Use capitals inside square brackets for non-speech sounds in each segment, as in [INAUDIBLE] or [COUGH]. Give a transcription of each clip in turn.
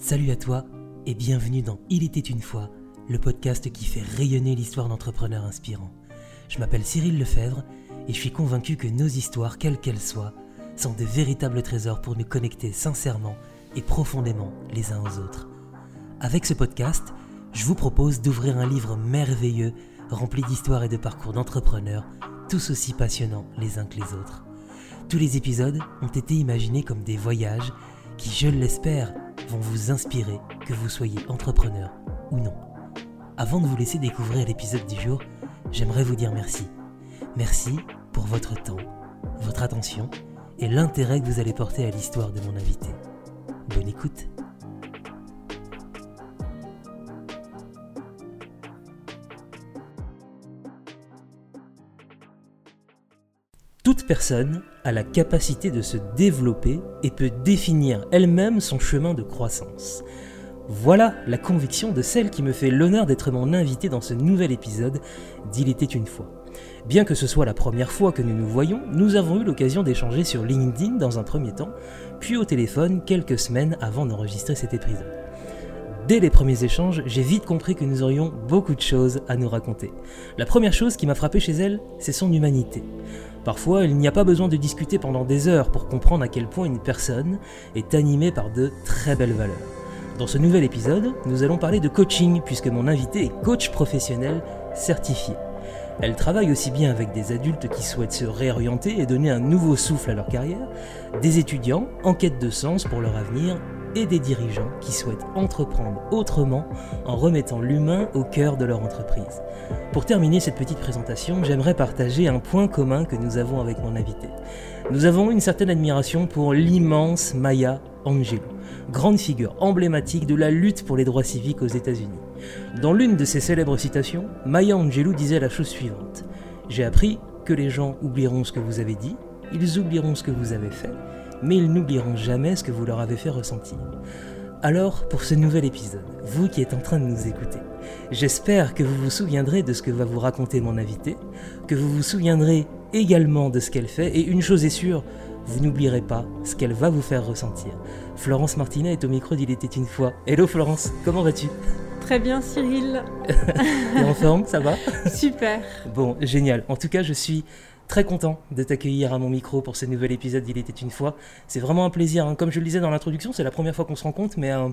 Salut à toi et bienvenue dans Il était une fois, le podcast qui fait rayonner l'histoire d'entrepreneurs inspirants. Je m'appelle Cyril Lefebvre et je suis convaincu que nos histoires, quelles qu'elles soient, sont de véritables trésors pour nous connecter sincèrement et profondément les uns aux autres. Avec ce podcast, je vous propose d'ouvrir un livre merveilleux rempli d'histoires et de parcours d'entrepreneurs, tous aussi passionnants les uns que les autres. Tous les épisodes ont été imaginés comme des voyages qui, je l'espère, vont vous inspirer, que vous soyez entrepreneur ou non. Avant de vous laisser découvrir l'épisode du jour, j'aimerais vous dire merci. Merci pour votre temps, votre attention et l'intérêt que vous allez porter à l'histoire de mon invité. Bonne écoute Toute personne a la capacité de se développer et peut définir elle-même son chemin de croissance. Voilà la conviction de celle qui me fait l'honneur d'être mon invité dans ce nouvel épisode d'Il était une fois. Bien que ce soit la première fois que nous nous voyons, nous avons eu l'occasion d'échanger sur LinkedIn dans un premier temps, puis au téléphone quelques semaines avant d'enregistrer cet épisode. Dès les premiers échanges, j'ai vite compris que nous aurions beaucoup de choses à nous raconter. La première chose qui m'a frappé chez elle, c'est son humanité. Parfois, il n'y a pas besoin de discuter pendant des heures pour comprendre à quel point une personne est animée par de très belles valeurs. Dans ce nouvel épisode, nous allons parler de coaching puisque mon invité est coach professionnel certifié. Elle travaille aussi bien avec des adultes qui souhaitent se réorienter et donner un nouveau souffle à leur carrière, des étudiants en quête de sens pour leur avenir et des dirigeants qui souhaitent entreprendre autrement en remettant l'humain au cœur de leur entreprise. Pour terminer cette petite présentation, j'aimerais partager un point commun que nous avons avec mon invité. Nous avons une certaine admiration pour l'immense Maya Angelou, grande figure emblématique de la lutte pour les droits civiques aux États-Unis. Dans l'une de ses célèbres citations, Maya Angelou disait la chose suivante J'ai appris que les gens oublieront ce que vous avez dit, ils oublieront ce que vous avez fait, mais ils n'oublieront jamais ce que vous leur avez fait ressentir. Alors, pour ce nouvel épisode, vous qui êtes en train de nous écouter, j'espère que vous vous souviendrez de ce que va vous raconter mon invité, que vous vous souviendrez également de ce qu'elle fait, et une chose est sûre, vous n'oublierez pas ce qu'elle va vous faire ressentir. Florence Martinet est au micro d'Il était une fois. Hello Florence, comment vas-tu? Très bien Cyril. [LAUGHS] T'es en forme, ça va? [LAUGHS] Super. Bon, génial. En tout cas, je suis très content de t'accueillir à mon micro pour ce nouvel épisode d'Il était une fois. C'est vraiment un plaisir. hein. Comme je le disais dans l'introduction, c'est la première fois qu'on se rencontre, mais euh,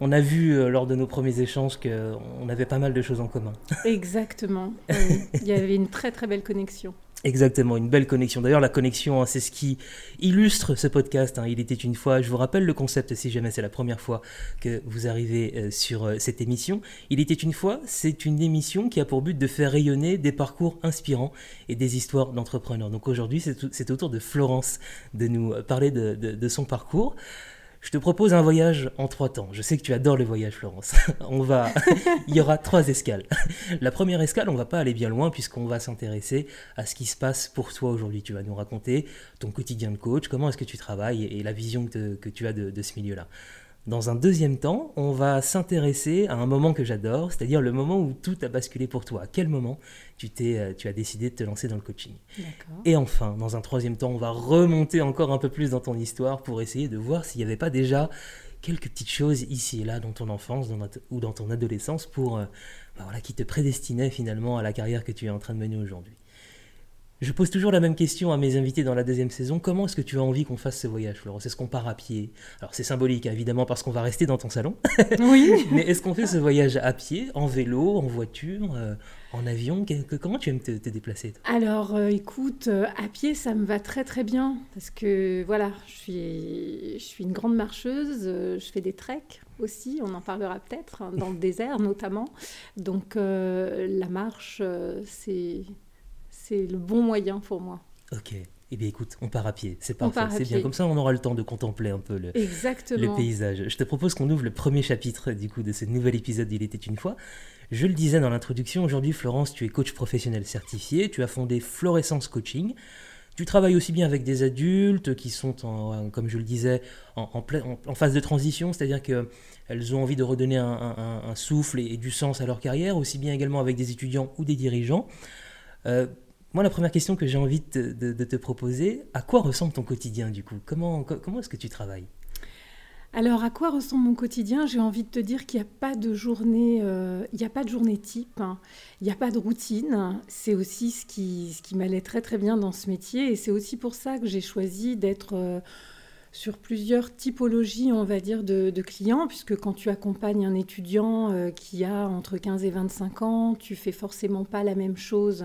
on a vu euh, lors de nos premiers échanges qu'on avait pas mal de choses en commun. Exactement. [LAUGHS] Il y avait une très très belle connexion. Exactement, une belle connexion. D'ailleurs, la connexion, hein, c'est ce qui illustre ce podcast. hein. Il était une fois. Je vous rappelle le concept si jamais c'est la première fois que vous arrivez euh, sur euh, cette émission. Il était une fois, c'est une émission qui a pour but de faire rayonner des parcours inspirants et des histoires d'entrepreneurs. Donc aujourd'hui, c'est au tour de Florence de nous euh, parler de son parcours. Je te propose un voyage en trois temps. Je sais que tu adores le voyage, Florence. [LAUGHS] On va, [LAUGHS] il y aura trois escales. La première escale, on va pas aller bien loin puisqu'on va s'intéresser à ce qui se passe pour toi aujourd'hui. Tu vas nous raconter ton quotidien de coach, comment est-ce que tu travailles et, et la vision que, te- que tu as de, de ce milieu-là. Dans un deuxième temps, on va s'intéresser à un moment que j'adore, c'est-à-dire le moment où tout a basculé pour toi. À quel moment tu, euh, tu as décidé de te lancer dans le coaching? Et enfin, dans un troisième temps, on va remonter encore un peu plus dans ton histoire pour essayer de voir s'il n'y avait pas déjà quelques petites choses ici et là dans ton enfance dans notre- ou dans ton adolescence pour, euh, bah voilà, qui te prédestinaient finalement à la carrière que tu es en train de mener aujourd'hui. Je pose toujours la même question à mes invités dans la deuxième saison. Comment est-ce que tu as envie qu'on fasse ce voyage, Florence? Est-ce qu'on part à pied? Alors c'est symbolique, hein, évidemment, parce qu'on va rester dans ton salon. [LAUGHS] Oui. Mais est-ce qu'on fait ce voyage à pied, en vélo, en voiture, euh, en avion? Que- que- Comment tu aimes te, te déplacer toi? Alors euh, écoute, euh, à pied ça me va très très bien parce que voilà, je suis, je suis une grande marcheuse, je fais des treks aussi, on en parlera peut-être, hein, dans le désert notamment. Donc la marche, c'est c'est le bon moyen pour moi. Ok. Eh bien écoute, on part à pied. C'est parfait. C'est bien. Comme ça, on aura le temps de contempler un peu le, le paysage. Je te propose qu'on ouvre le premier chapitre du coup de ce nouvel épisode d'Il était une fois. Je le disais dans l'introduction, aujourd'hui Florence, tu es coach professionnel certifié, tu as fondé Florescence Coaching. Tu travailles aussi bien avec des adultes qui sont, en, comme je le disais, en, en plein- en- en phase de transition, c'est-à-dire qu'elles ont envie de redonner un, un- un souffle et, et du sens à leur carrière, aussi bien également avec des étudiants ou des dirigeants. Euh, moi, la première question que j'ai envie de, te- proposer, à quoi ressemble ton quotidien du coup? Comment, co- comment est-ce que tu travailles? Alors, à quoi ressemble mon quotidien? J'ai envie de te dire qu'il n'y a pas de journée, euh, il n'y a pas de journée type, hein. il n'y a pas de routine. C'est aussi ce qui, ce qui m'allait très très bien dans ce métier, et c'est aussi pour ça que j'ai choisi d'être euh, sur plusieurs typologies, on va dire, de, clients, puisque quand tu accompagnes un étudiant euh, qui a entre 15 et 25 ans, tu fais forcément pas la même chose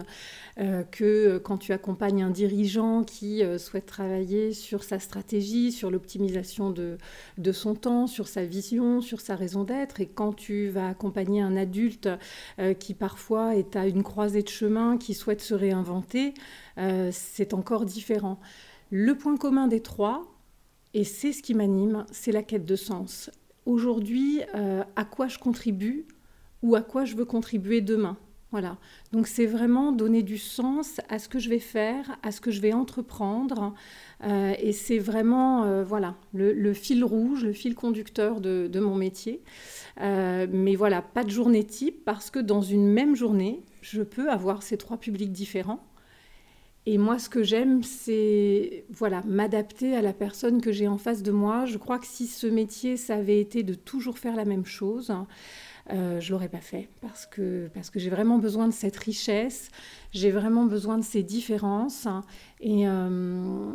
euh, que quand tu accompagnes un dirigeant qui euh, souhaite travailler sur sa stratégie, sur l'optimisation de, de, son temps, sur sa vision, sur sa raison d'être. Et quand tu vas accompagner un adulte qui parfois est à une croisée de chemin, qui souhaite se réinventer, c'est encore différent. Le point commun des trois, et c'est ce qui m'anime, c'est la quête de sens. Aujourd'hui, euh, à quoi je contribue ou à quoi je veux contribuer demain. Voilà. Donc c'est vraiment donner du sens à ce que je vais faire, à ce que je vais entreprendre. Euh, et c'est vraiment euh, voilà le, fil rouge, le fil conducteur de, de mon métier. mais voilà, pas de journée type parce que dans une même journée, je peux avoir ces trois publics différents. Et moi, ce que j'aime, c'est voilà, m'adapter à la personne que j'ai en face de moi. Je crois que si ce métier, ça avait été de toujours faire la même chose, euh, je l'aurais pas fait parce que, parce que j'ai vraiment besoin de cette richesse, j'ai vraiment besoin de ces différences. Et, euh,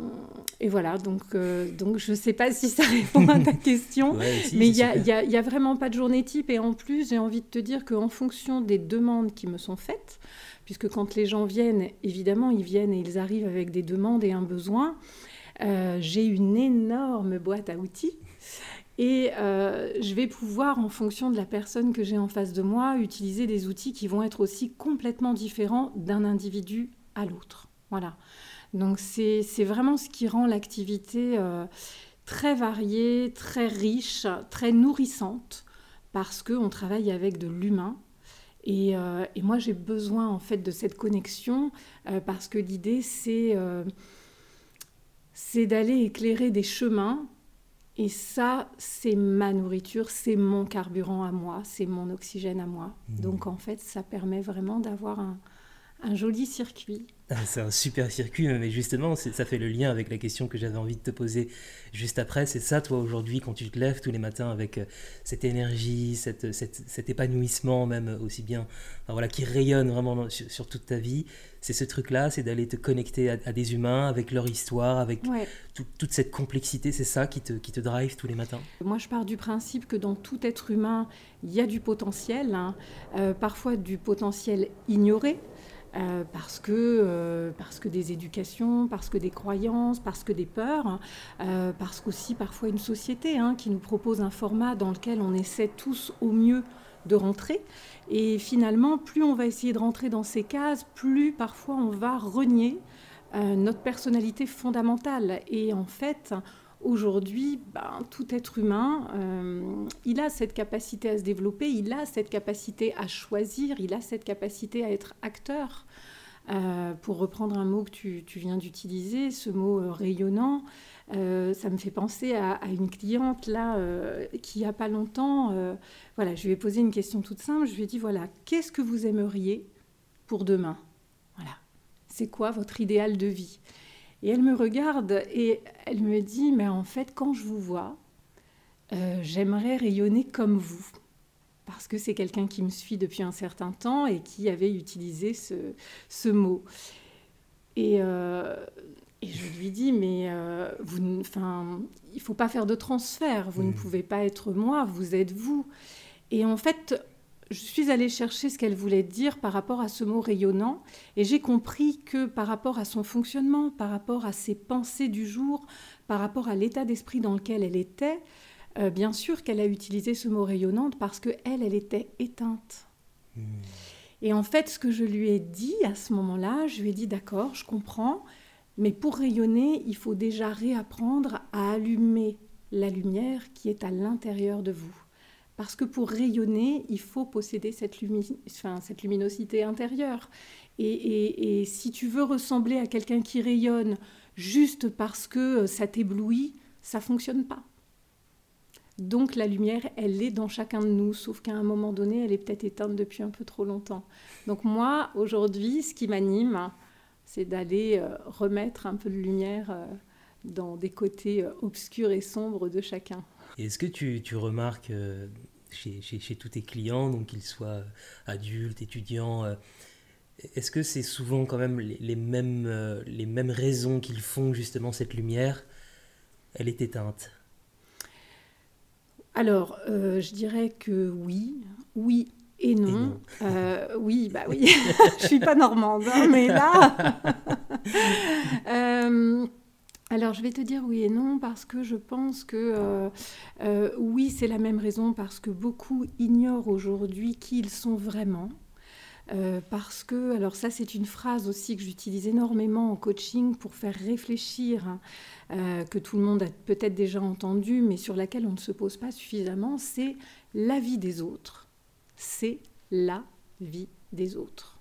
et voilà, donc, euh, donc je ne sais pas si ça [LAUGHS] répond à ta question, mais il n'y a, y a, vraiment pas de journée type. Et en plus, j'ai envie de te dire qu'en fonction des demandes qui me sont faites, puisque quand les gens viennent, évidemment, ils viennent et ils arrivent avec des demandes et un besoin. Euh, j'ai une énorme boîte à outils et euh, je vais pouvoir, en fonction de la personne que j'ai en face de moi, utiliser des outils qui vont être aussi complètement différents d'un individu à l'autre. Voilà. Donc c'est vraiment ce qui rend l'activité euh, très variée, très riche, très nourrissante, parce qu'on travaille avec de l'humain euh, et, moi, j'ai besoin en fait de cette connexion euh, parce que l'idée, euh, c'est d'aller éclairer des chemins. Et ça, c'est ma nourriture, c'est mon carburant à moi, c'est mon oxygène à moi. Mmh. Donc en fait, ça permet vraiment d'avoir un, un joli circuit. Ah, c'est un super circuit, mais justement, ça fait le lien avec la question que j'avais envie de te poser juste après. C'est ça, toi, aujourd'hui, quand tu te lèves tous les matins avec euh, cette énergie, cette, cet épanouissement, même aussi bien, voilà, qui rayonne vraiment sur, toute ta vie. C'est ce truc-là, c'est d'aller te connecter à, des humains, avec leur histoire, avec toute cette complexité. C'est ça qui te, qui te drive tous les matins? Moi, je pars du principe que dans tout être humain, il y a du potentiel, hein. euh, parfois du potentiel ignoré. Euh, parce, que, euh, parce que des éducations, parce que des croyances, parce que des peurs, euh, parce qu'aussi parfois une société hein, qui nous propose un format dans lequel on essaie tous au mieux de rentrer. Et finalement, plus on va essayer de rentrer dans ces cases, plus parfois on va renier notre personnalité fondamentale. Et en fait, Aujourd'hui, ben, tout être humain, euh, il a cette capacité à se développer, il a cette capacité à choisir, il a cette capacité à être acteur. Euh, pour reprendre un mot que tu, viens d'utiliser, ce mot euh, rayonnant, ça me fait penser à, une cliente là qui, a pas longtemps, voilà, je lui ai posé une question toute simple. Je lui ai dit voilà, qu'est-ce que vous aimeriez pour demain? Voilà, c'est quoi votre idéal de vie? Et elle me regarde et elle me dit, mais en fait, quand je vous vois, euh, j'aimerais rayonner comme vous. Parce que c'est quelqu'un qui me suit depuis un certain temps et qui avait utilisé ce, ce mot. Et, euh, et, je lui dis, mais euh, vous, enfin, il ne faut pas faire de transfert, vous ne mmh. pouvez pas être moi, vous êtes vous. Et en fait, je suis allée chercher ce qu'elle voulait dire par rapport à ce mot rayonnant et j'ai compris que par rapport à son fonctionnement, par rapport à ses pensées du jour, par rapport à l'état d'esprit dans lequel elle était, euh, bien sûr qu'elle a utilisé ce mot rayonnante parce que elle, elle était éteinte. Hmm. Et en fait, ce que je lui ai dit à ce moment-là, je lui ai dit d'accord, je comprends, mais pour rayonner, il faut déjà réapprendre à allumer la lumière qui est à l'intérieur de vous. Parce que pour rayonner, il faut posséder cette, luminosité intérieure. Et, si tu veux ressembler à quelqu'un qui rayonne juste parce que euh, ça t'éblouit, ça fonctionne pas. Donc la lumière, elle est dans chacun de nous, sauf qu'à un moment donné, elle est peut-être éteinte depuis un peu trop longtemps. Donc moi, aujourd'hui, ce qui m'anime, c'est d'aller euh, remettre un peu de lumière euh, dans des côtés obscurs et sombres de chacun. Est-ce que tu, remarques chez, chez, chez, tous tes clients, donc qu'ils soient adultes, étudiants, euh, est-ce que c'est souvent quand même les, les mêmes, euh, les mêmes raisons qu'ils font justement cette lumière Elle est éteinte? Alors, je dirais que oui, oui et non. Euh, oui, bah oui, [LAUGHS] je suis pas normande, hein, mais là. [LAUGHS] euh, alors, je vais te dire oui et non parce que je pense que euh, euh, oui, c'est la même raison parce que beaucoup ignorent aujourd'hui qui ils sont vraiment. Euh, parce que, alors ça c'est une phrase aussi que j'utilise énormément en coaching pour faire réfléchir, hein, que tout le monde a peut-être déjà entendu, mais sur laquelle on ne se pose pas suffisamment, c'est la vie des autres c'est la vie des autres.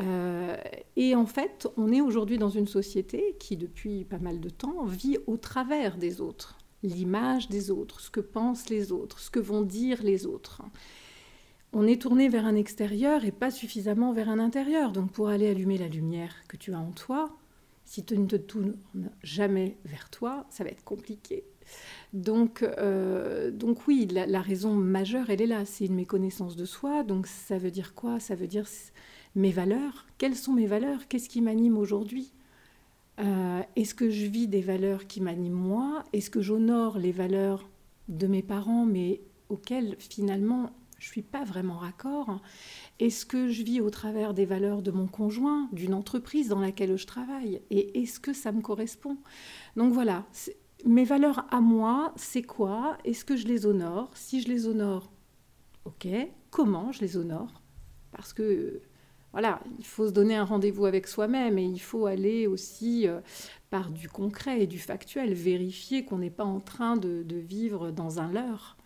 Euh, et en fait, on est aujourd'hui dans une société qui, depuis pas mal de temps, vit au travers des autres, l'image des autres, ce que pensent les autres, ce que vont dire les autres. On est tourné vers un extérieur et pas suffisamment vers un intérieur. Donc pour aller allumer la lumière que tu as en toi, si tu ne te tournes jamais vers toi, ça va être compliqué. Donc, euh, donc oui, la, la, raison majeure, elle est là. C'est une méconnaissance de soi. Donc ça veut dire quoi? Ça veut dire mes valeurs. Quelles sont mes valeurs Qu'est-ce qui m'anime aujourd'hui? Euh, Est-ce que je vis des valeurs qui m'animent moi? Est-ce que j'honore les valeurs de mes parents, mais auxquelles finalement je ne suis pas vraiment raccord? Est-ce que je vis au travers des valeurs de mon conjoint, d'une entreprise dans laquelle je travaille? Et est-ce que ça me correspond? Donc voilà, mes valeurs à moi, c'est quoi? Est-ce que je les honore? Si je les honore, ok. Comment je les honore? Parce que, voilà, il faut se donner un rendez-vous avec soi-même et il faut aller aussi euh, par du concret et du factuel, vérifier qu'on n'est pas en train de, vivre dans un leurre.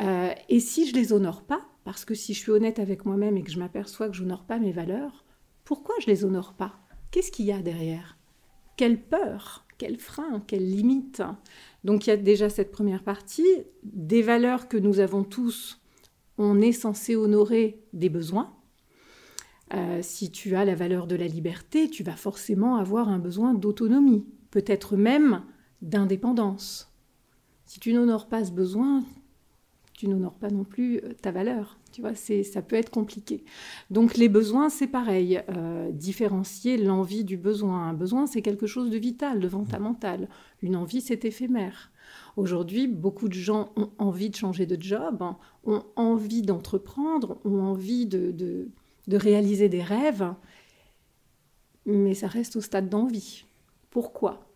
Euh, et si je les honore pas, parce que si je suis honnête avec moi-même et que je m'aperçois que je n'honore pas mes valeurs, pourquoi je les honore pas? Qu'est-ce qu'il y a derrière? Quelle peur quel frein, quelle limite? Donc il y a déjà cette première partie, des valeurs que nous avons tous, on est censé honorer des besoins. Euh, si tu as la valeur de la liberté, tu vas forcément avoir un besoin d'autonomie, peut-être même d'indépendance. Si tu n'honores pas ce besoin, tu n'honores pas non plus euh, ta valeur. Tu vois, c'est, ça peut être compliqué. Donc les besoins, c'est pareil. Euh, différencier l'envie du besoin. Un besoin, c'est quelque chose de vital, de fondamental. Une envie, c'est éphémère. Aujourd'hui, beaucoup de gens ont envie de changer de job, ont envie d'entreprendre, ont envie de, de réaliser des rêves, mais ça reste au stade d'envie. Pourquoi?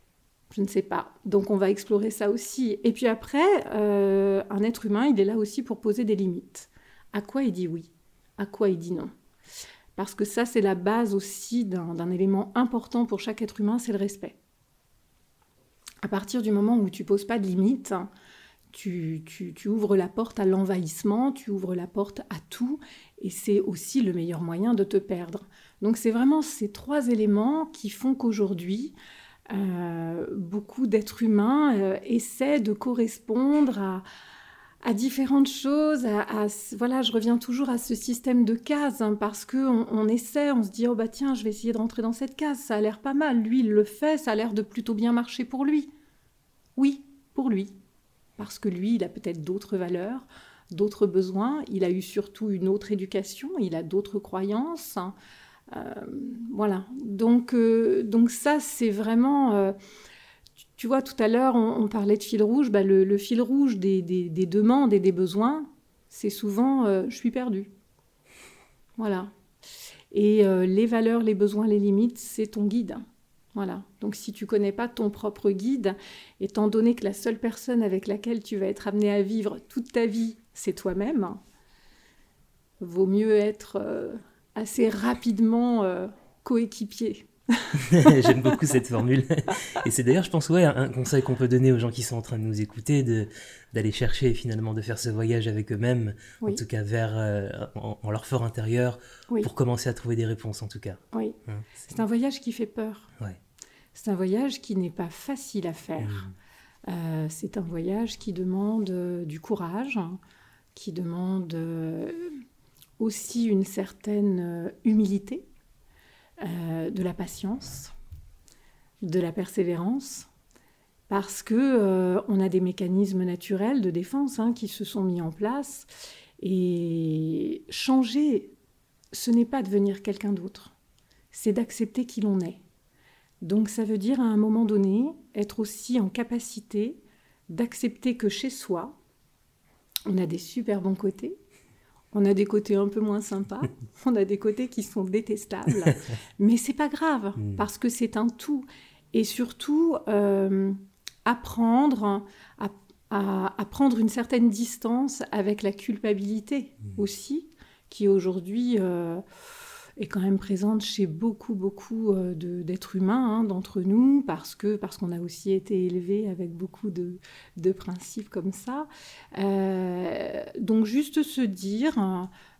Je ne sais pas. Donc on va explorer ça aussi. Et puis après, euh, un être humain, il est là aussi pour poser des limites. À quoi il dit oui? À quoi il dit non? Parce que ça, c'est la base aussi d'un élément important pour chaque être humain, c'est le respect. À partir du moment où tu poses pas de limites, tu, tu ouvres la porte à l'envahissement, tu ouvres la porte à tout, et c'est aussi le meilleur moyen de te perdre. Donc c'est vraiment ces trois éléments qui font qu'aujourd'hui, euh, beaucoup d'êtres humains euh, essaient de correspondre à, différentes choses. À, à, voilà, je reviens toujours à ce système de cases hein, parce que on, on, essaie, on se dit oh bah tiens, je vais essayer de rentrer dans cette case, ça a l'air pas mal. Lui, il le fait, ça a l'air de plutôt bien marcher pour lui. Oui, pour lui, parce que lui, il a peut-être d'autres valeurs, d'autres besoins. Il a eu surtout une autre éducation, il a d'autres croyances. Hein. Euh, voilà. Donc, euh, donc ça, c'est vraiment... Euh, tu vois, tout à l'heure, on, parlait de fil rouge. Bah, le, le, fil rouge des, des, des, demandes et des besoins, c'est souvent je suis perdu. Voilà. Et les valeurs, les besoins, les limites, c'est ton guide. Voilà. Donc si tu connais pas ton propre guide, étant donné que la seule personne avec laquelle tu vas être amené à vivre toute ta vie, c'est toi-même, vaut mieux être assez rapidement euh, coéquipier. [LAUGHS] J'aime beaucoup cette formule. Et c'est d'ailleurs, je pense, ouais, un conseil qu'on peut donner aux gens qui sont en train de nous écouter, d'aller chercher finalement de faire ce voyage avec eux-mêmes, oui. en tout cas vers euh, en, en, leur fort intérieur, oui. pour commencer à trouver des réponses, en tout cas. Oui. Hein, c'est un voyage qui fait peur. Ouais. C'est un voyage qui n'est pas facile à faire. Mmh. Euh, c'est un voyage qui demande euh, du courage, qui demande euh, aussi une certaine euh, humilité, euh, de la patience, de la persévérance parce que on a des mécanismes naturels de défense hein, qui se sont mis en place. Et changer, ce n'est pas devenir quelqu'un d'autre, c'est d'accepter qui l'on est. Donc ça veut dire à un moment donné être aussi en capacité d'accepter que chez soi, on a des super bons côtés, on a des côtés un peu moins sympas, [LAUGHS] on a des côtés qui sont détestables, [LAUGHS] mais c'est pas grave Mm. parce que c'est un tout. Et surtout, euh, apprendre à, à- à prendre une certaine distance avec la culpabilité Mm. aussi, qui aujourd'hui euh, est quand même présente chez beaucoup, beaucoup euh, d'êtres humains, hein, d'entre nous, parce que parce qu'on a aussi été élevés avec beaucoup de, de principes comme ça. Euh, donc juste se dire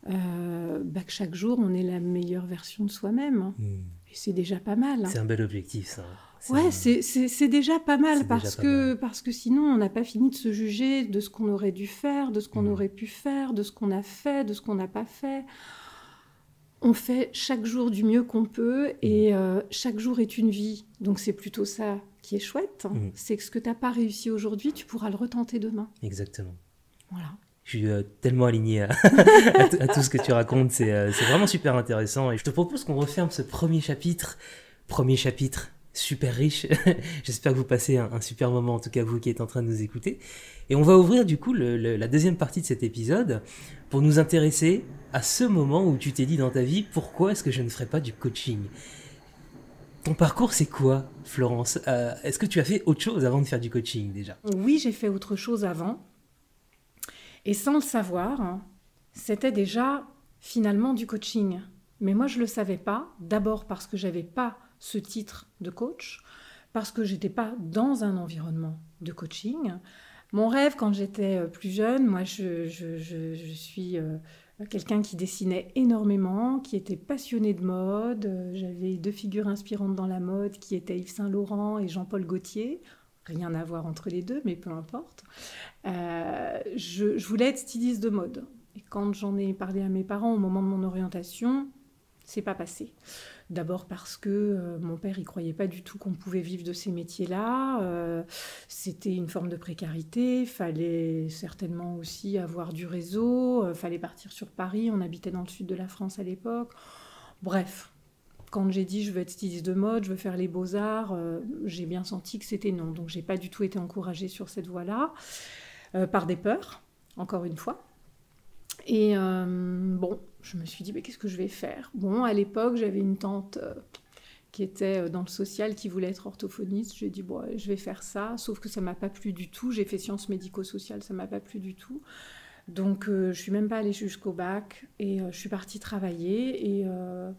euh, bah, que chaque jour, on est la meilleure version de soi-même. Hmm. Et c'est déjà pas mal. hein. C'est un bel objectif, ça. Ouais, un- c'est- déjà pas mal parce pas que, mal. parce que sinon on n'a pas fini de se juger de ce qu'on aurait dû faire, de ce qu'on Mhm. aurait pu faire, de ce qu'on a fait, de ce qu'on n'a pas fait. On fait chaque jour du mieux qu'on peut et euh, chaque jour est une vie. Donc c'est plutôt ça qui est chouette. Mhm. C'est que ce que tu n'as pas réussi aujourd'hui, tu pourras le retenter demain. Exactement. Voilà. Je suis euh, tellement aligné à, [LAUGHS] à t- à tout ce que tu racontes. C'est euh, c'est vraiment super intéressant. Et je te propose qu'on referme ce premier chapitre. Premier chapitre super riche. [LAUGHS] J'espère que vous passez un, super moment, en tout cas vous qui êtes en train de nous écouter. Et on va ouvrir du coup la deuxième partie de cet épisode pour nous intéresser à ce moment où tu t'es dit dans ta vie pourquoi est-ce que je ne ferais pas du coaching? Ton parcours, c'est quoi, Florence? Euh, Est-ce que tu as fait autre chose avant de faire du coaching déjà? Oui, j'ai fait autre chose avant. Et sans le savoir, c'était déjà finalement du coaching. Mais moi, je ne le savais pas. D'abord parce que j'avais pas ce titre de coach, parce que j'étais pas dans un environnement de coaching. Mon rêve, quand j'étais euh, plus jeune, moi, je, je- je- suis euh, quelqu'un qui dessinait énormément, qui était passionné de mode. J'avais deux figures inspirantes dans la mode qui étaient Yves Saint Laurent et Jean-Paul Gaultier. Rien à voir entre les deux, mais peu importe. Euh, je voulais être styliste de mode. Et quand j'en ai parlé à mes parents au moment de mon orientation, c'est pas passé. D'abord parce que euh, mon père, il croyait pas du tout qu'on pouvait vivre de ces métiers-là. Euh, C'était une forme de précarité. Fallait certainement aussi avoir du réseau. Euh, fallait partir sur Paris. On habitait dans le sud de la France à l'époque. Bref, quand j'ai dit je veux être styliste de mode, je veux faire les beaux-arts, j'ai bien senti que c'était non. Donc j'ai pas du tout été encouragée sur cette voie-là, par des peurs, encore une fois. Et bon, je me suis dit, mais qu'est-ce que je vais faire? Bon, à l'époque, j'avais une tante euh, qui était euh, dans le social, qui voulait être orthophoniste. J'ai dit, bon, je vais faire ça, sauf que ça m'a pas plu du tout. J'ai fait sciences médico-sociales, ça m'a pas plu du tout. Donc, euh, je suis même pas allée jusqu'au bac et euh, je suis partie travailler. Et euh,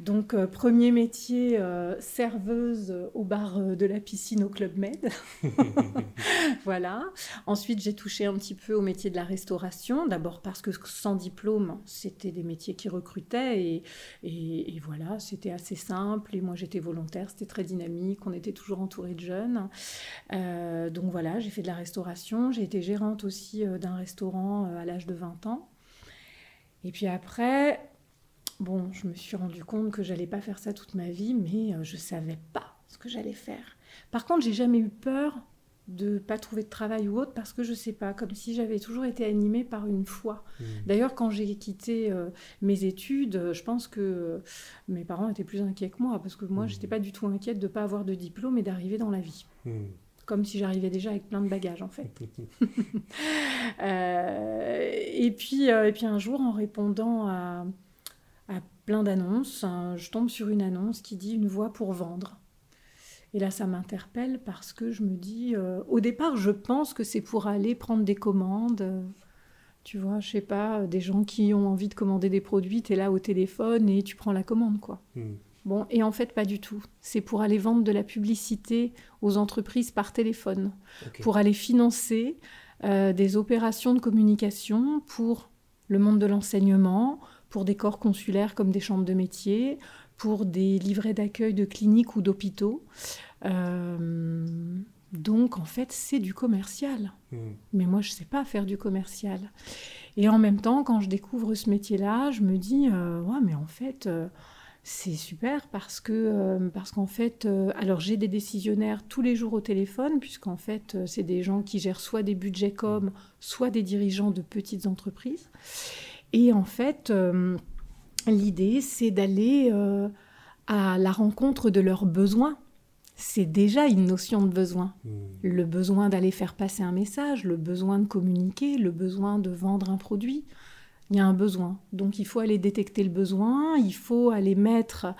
donc, euh, premier métier, serveuse au bar de la piscine au Club Med. [LAUGHS] voilà. Ensuite, j'ai touché un petit peu au métier de la restauration. D'abord parce que sans diplôme, c'était des métiers qui recrutaient. Et, et- et voilà, c'était assez simple. Et moi, j'étais volontaire, c'était très dynamique. On était toujours entouré de jeunes. Donc voilà, j'ai fait de la restauration. J'ai été gérante aussi d'un restaurant euh, à l'âge de 20 ans. Et puis après, bon, je me suis rendu compte que j'allais pas faire ça toute ma vie, mais euh, je savais pas ce que j'allais faire. Par contre, j'ai jamais eu peur de pas trouver de travail ou autre parce que je sais pas, comme si j'avais toujours été animée par une foi. Hmm. D'ailleurs, quand j'ai quitté euh, mes études, euh, je pense que euh, mes parents étaient plus inquiets que moi parce que moi, Mhm. j'étais pas du tout inquiète de pas avoir de diplôme et d'arriver dans la vie. Hmm. Comme si j'arrivais déjà avec plein de bagages en fait. [LAUGHS] Euh, et, puis, euh, et puis un jour, en répondant à, à plein d'annonces, hein, je tombe sur une annonce qui dit une voix pour vendre. Et là, ça m'interpelle parce que je me dis, euh, au départ, je pense que c'est pour aller prendre des commandes. tu vois, je sais pas, des gens qui ont envie de commander des produits, tu es là au téléphone et tu prends la commande, quoi. Hmm. Bon, et en fait, pas du tout. C'est pour aller vendre de la publicité aux entreprises par téléphone pour aller financer euh, des opérations de communication pour le monde de l'enseignement, pour des corps consulaires comme des chambres de métier, pour des livrets d'accueil de cliniques ou d'hôpitaux. Euh, donc en fait, c'est du commercial. Hmm. Mais moi, je ne sais pas faire du commercial. Et en même temps, quand je découvre ce métier-là, je me dis, euh, ouais, mais en fait, euh, c'est super parce que euh, parce qu'en fait, euh, alors j'ai des décisionnaires tous les jours au téléphone puisqu'en fait euh, c'est des gens qui gèrent soit des budgets com, soit des dirigeants de petites entreprises. Et en fait, l'idée c'est d'aller à la rencontre de leurs besoins. C'est déjà une notion de besoin. Mmh. Le besoin d'aller faire passer un message, le besoin de communiquer, le besoin de vendre un produit il y a un besoin. Donc il faut aller détecter le besoin, il faut aller mettre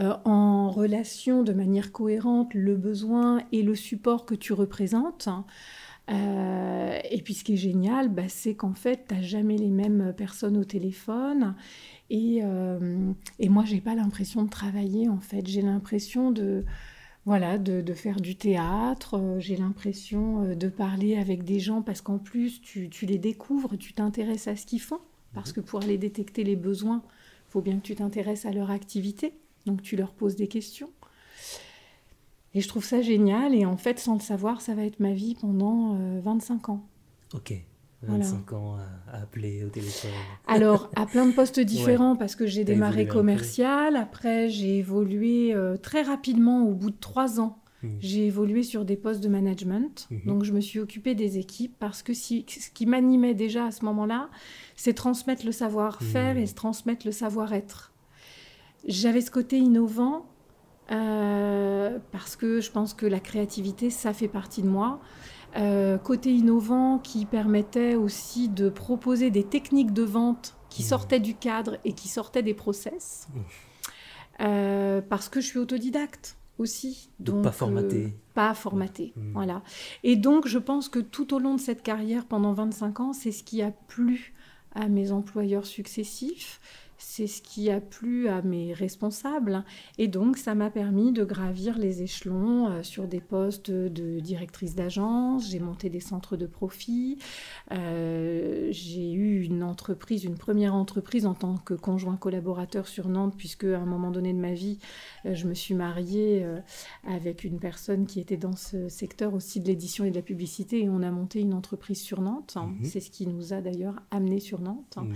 euh, en relation de manière cohérente le besoin et le support que tu représentes. Euh, et puis ce qui est génial, bah, c'est qu'en fait, tu n'as jamais les mêmes personnes au téléphone. Et, euh, et moi, pas l'impression de travailler, en fait. J'ai l'impression de, voilà, de, de, faire du théâtre. J'ai l'impression de parler avec des gens parce qu'en plus, tu, tu les découvres, tu t'intéresses à ce qu'ils font. Parce que pour aller détecter les besoins, il faut bien que tu t'intéresses à leur activité. Donc tu leur poses des questions. Et je trouve ça génial. Et en fait, sans le savoir, ça va être ma vie pendant 25 euh, ans. Ok. 25 ans à, appeler au téléphone. [LAUGHS] Alors, à plein de postes différents, parce que j'ai démarré commercial. Après, j'ai évolué euh, très rapidement au bout de trois ans Mmh. J'ai évolué sur des postes de management, mmh. donc je me suis occupée des équipes parce que ce qui m'animait déjà à ce moment-là, c'est transmettre le savoir-faire mmh. et transmettre le savoir-être. J'avais ce côté innovant euh, parce que je pense que la créativité, ça fait partie de moi. Euh, côté innovant qui permettait aussi de proposer des techniques de vente qui sortaient du cadre et qui sortaient des process. Euh, parce que je suis autodidacte aussi. Donc, pas formaté. Euh, pas formaté, mmh. voilà. Et donc, je pense que tout au long de cette carrière, pendant 25 ans, c'est ce qui a plu à mes employeurs successifs c'est ce qui a plu à mes responsables. Et donc, ça m'a permis de gravir les échelons euh, sur des postes de directrice d'agence. J'ai monté des centres de profit. Euh, j'ai eu une entreprise, une première entreprise en tant que conjoint collaborateur sur Nantes, puisque à un moment donné de ma vie, euh, je me suis mariée avec une personne qui était dans ce secteur aussi de l'édition et de la publicité. Et on a monté une entreprise sur Nantes. Mmh. C'est ce qui nous a d'ailleurs amené sur Nantes. Mmh.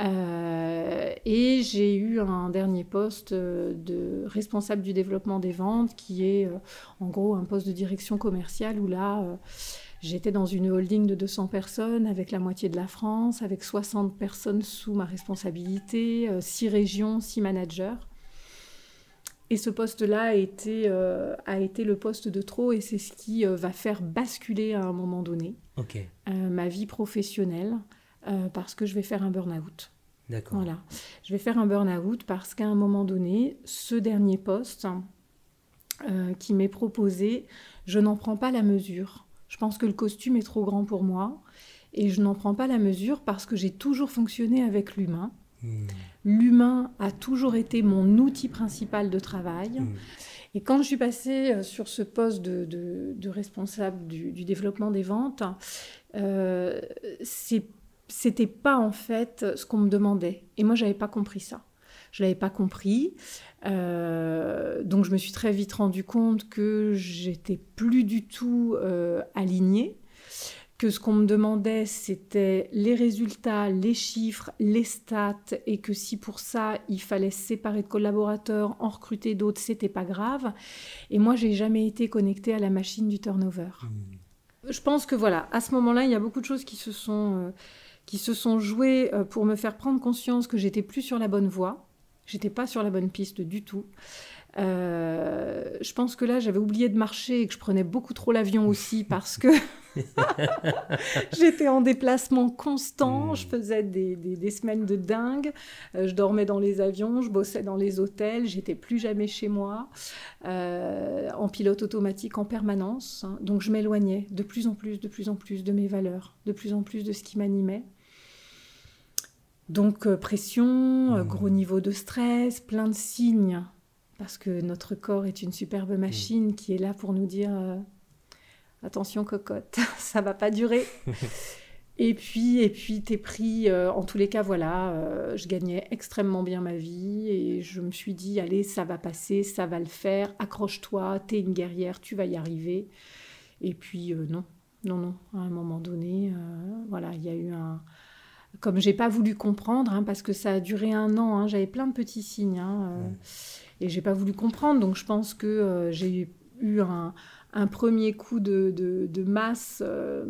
Euh, et j'ai eu un dernier poste euh, de responsable du développement des ventes, qui est euh, en gros un poste de direction commerciale où là, j'étais dans une holding de 200 personnes avec la moitié de la France, avec 60 personnes sous ma responsabilité, 6 régions, 6 managers. Et ce poste-là a, été, a été le poste de trop et c'est ce qui va faire basculer à un moment donné ma vie professionnelle. Euh, parce que je vais faire un burn-out. D'accord. Voilà. Je vais faire un burn-out parce qu'à un moment donné, ce dernier poste euh, qui m'est proposé, je n'en prends pas la mesure. Je pense que le costume est trop grand pour moi et je n'en prends pas la mesure parce que j'ai toujours fonctionné avec l'humain. Hmm. L'humain a toujours été mon outil principal de travail. Hmm. Et quand je suis passée euh, sur ce poste de, responsable du, développement des ventes, euh, c'est c'était pas en fait ce qu'on me demandait. Et moi, j'avais pas compris ça. Je l'avais pas compris. Euh, donc, je me suis très vite rendu compte que j'étais plus du tout euh, alignée. Que ce qu'on me demandait, c'était les résultats, les chiffres, les stats, et que si pour ça il fallait se séparer de collaborateurs, en recruter d'autres, c'était pas grave. Et moi, j'ai jamais été connectée à la machine du turnover. Mmh. Je pense que voilà, à ce moment-là, il y a beaucoup de choses qui se sont euh, qui se sont joués euh, pour me faire prendre conscience que j'étais plus sur la bonne voie. J'étais pas sur la bonne piste du tout. Euh, je pense que là, j'avais oublié de marcher et que je prenais beaucoup trop l'avion aussi [LAUGHS] parce que [LAUGHS] j'étais en déplacement constant. Je faisais des, des, semaines de dingue. Euh, je dormais dans les avions, je bossais dans les hôtels. J'étais plus jamais chez moi, en pilote automatique en permanence. Donc, je m'éloignais de plus en plus, de plus en plus de mes valeurs, de plus en plus de ce qui m'animait. Donc euh, pression, euh, mmh. gros niveau de stress, plein de signes, parce que notre corps est une superbe mmh. machine qui est là pour nous dire euh, attention cocotte, [LAUGHS] ça va pas durer. [LAUGHS] et puis, et puis t'es pris, en tous les cas, voilà, je gagnais extrêmement bien ma vie et je me suis dit allez, ça va passer, ça va le faire, accroche-toi, t'es une guerrière, tu vas y arriver. Et puis non, non, non, à un moment donné, voilà, il y a eu un comme j'ai pas voulu comprendre, hein, parce que ça a duré un an, hein, j'avais plein de petits signes, hein, euh, et j'ai pas voulu comprendre, donc je pense que euh, j'ai eu un, un premier coup de, de, masse euh,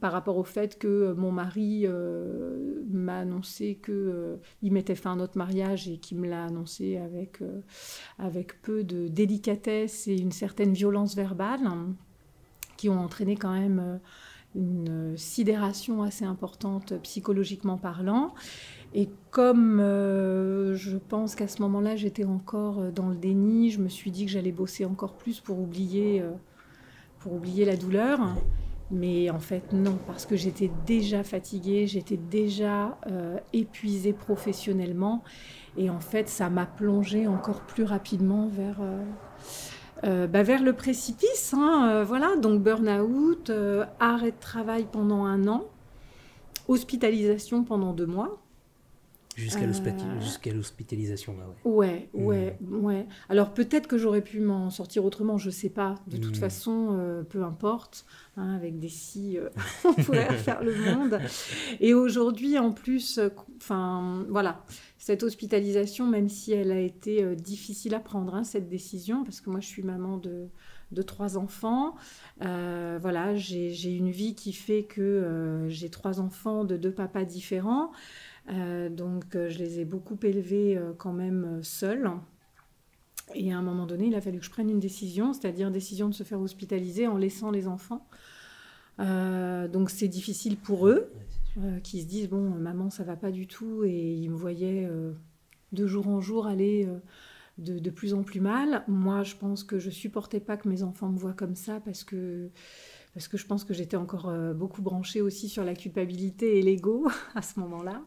par rapport au fait que mon mari euh, m'a annoncé qu'il euh, il mettait fin à notre mariage et qu'il me l'a annoncé avec, avec peu de délicatesse et une certaine violence verbale qui ont entraîné quand même une sidération assez importante psychologiquement parlant. Et comme je pense qu'à ce moment-là, j'étais encore dans le déni, je me suis dit que j'allais bosser encore plus pour oublier pour oublier la douleur. Mais en fait, non, parce que j'étais déjà fatiguée, j'étais déjà euh, épuisée professionnellement. Et en fait, ça m'a plongée encore plus rapidement vers, euh, euh, bah, vers le précipice. Hein, voilà, donc burn-out, arrêt de travail pendant un an, hospitalisation pendant deux mois. Euh, jusqu'à l'hospitalisation, là, ouais. Ouais, hmm. ouais, Alors peut-être que j'aurais pu m'en sortir autrement, je sais pas. De toute hmm. façon, euh, peu importe. Hein, avec des si, euh, [LAUGHS] on pourrait faire le monde. Et aujourd'hui, en plus, enfin, voilà, cette hospitalisation, même si elle a été difficile à prendre, hein, cette décision, parce que moi, je suis maman de, de trois enfants. voilà, j'ai une vie qui fait que j'ai trois enfants de deux papas différents. Euh, donc euh, je les ai beaucoup élevés euh, quand même seuls. Et à un moment donné, il a fallu que je prenne une décision, c'est-à-dire décision de se faire hospitaliser en laissant les enfants. donc c'est difficile pour eux, qui se disent bon, maman, ça va pas du tout, et ils me voyaient de jour en jour aller de, de, plus en plus mal. Moi, je pense que je supportais pas que mes enfants me voient comme ça parce que parce que je pense que j'étais encore euh, beaucoup branchée aussi sur la culpabilité et l'ego [LAUGHS] à ce moment-là.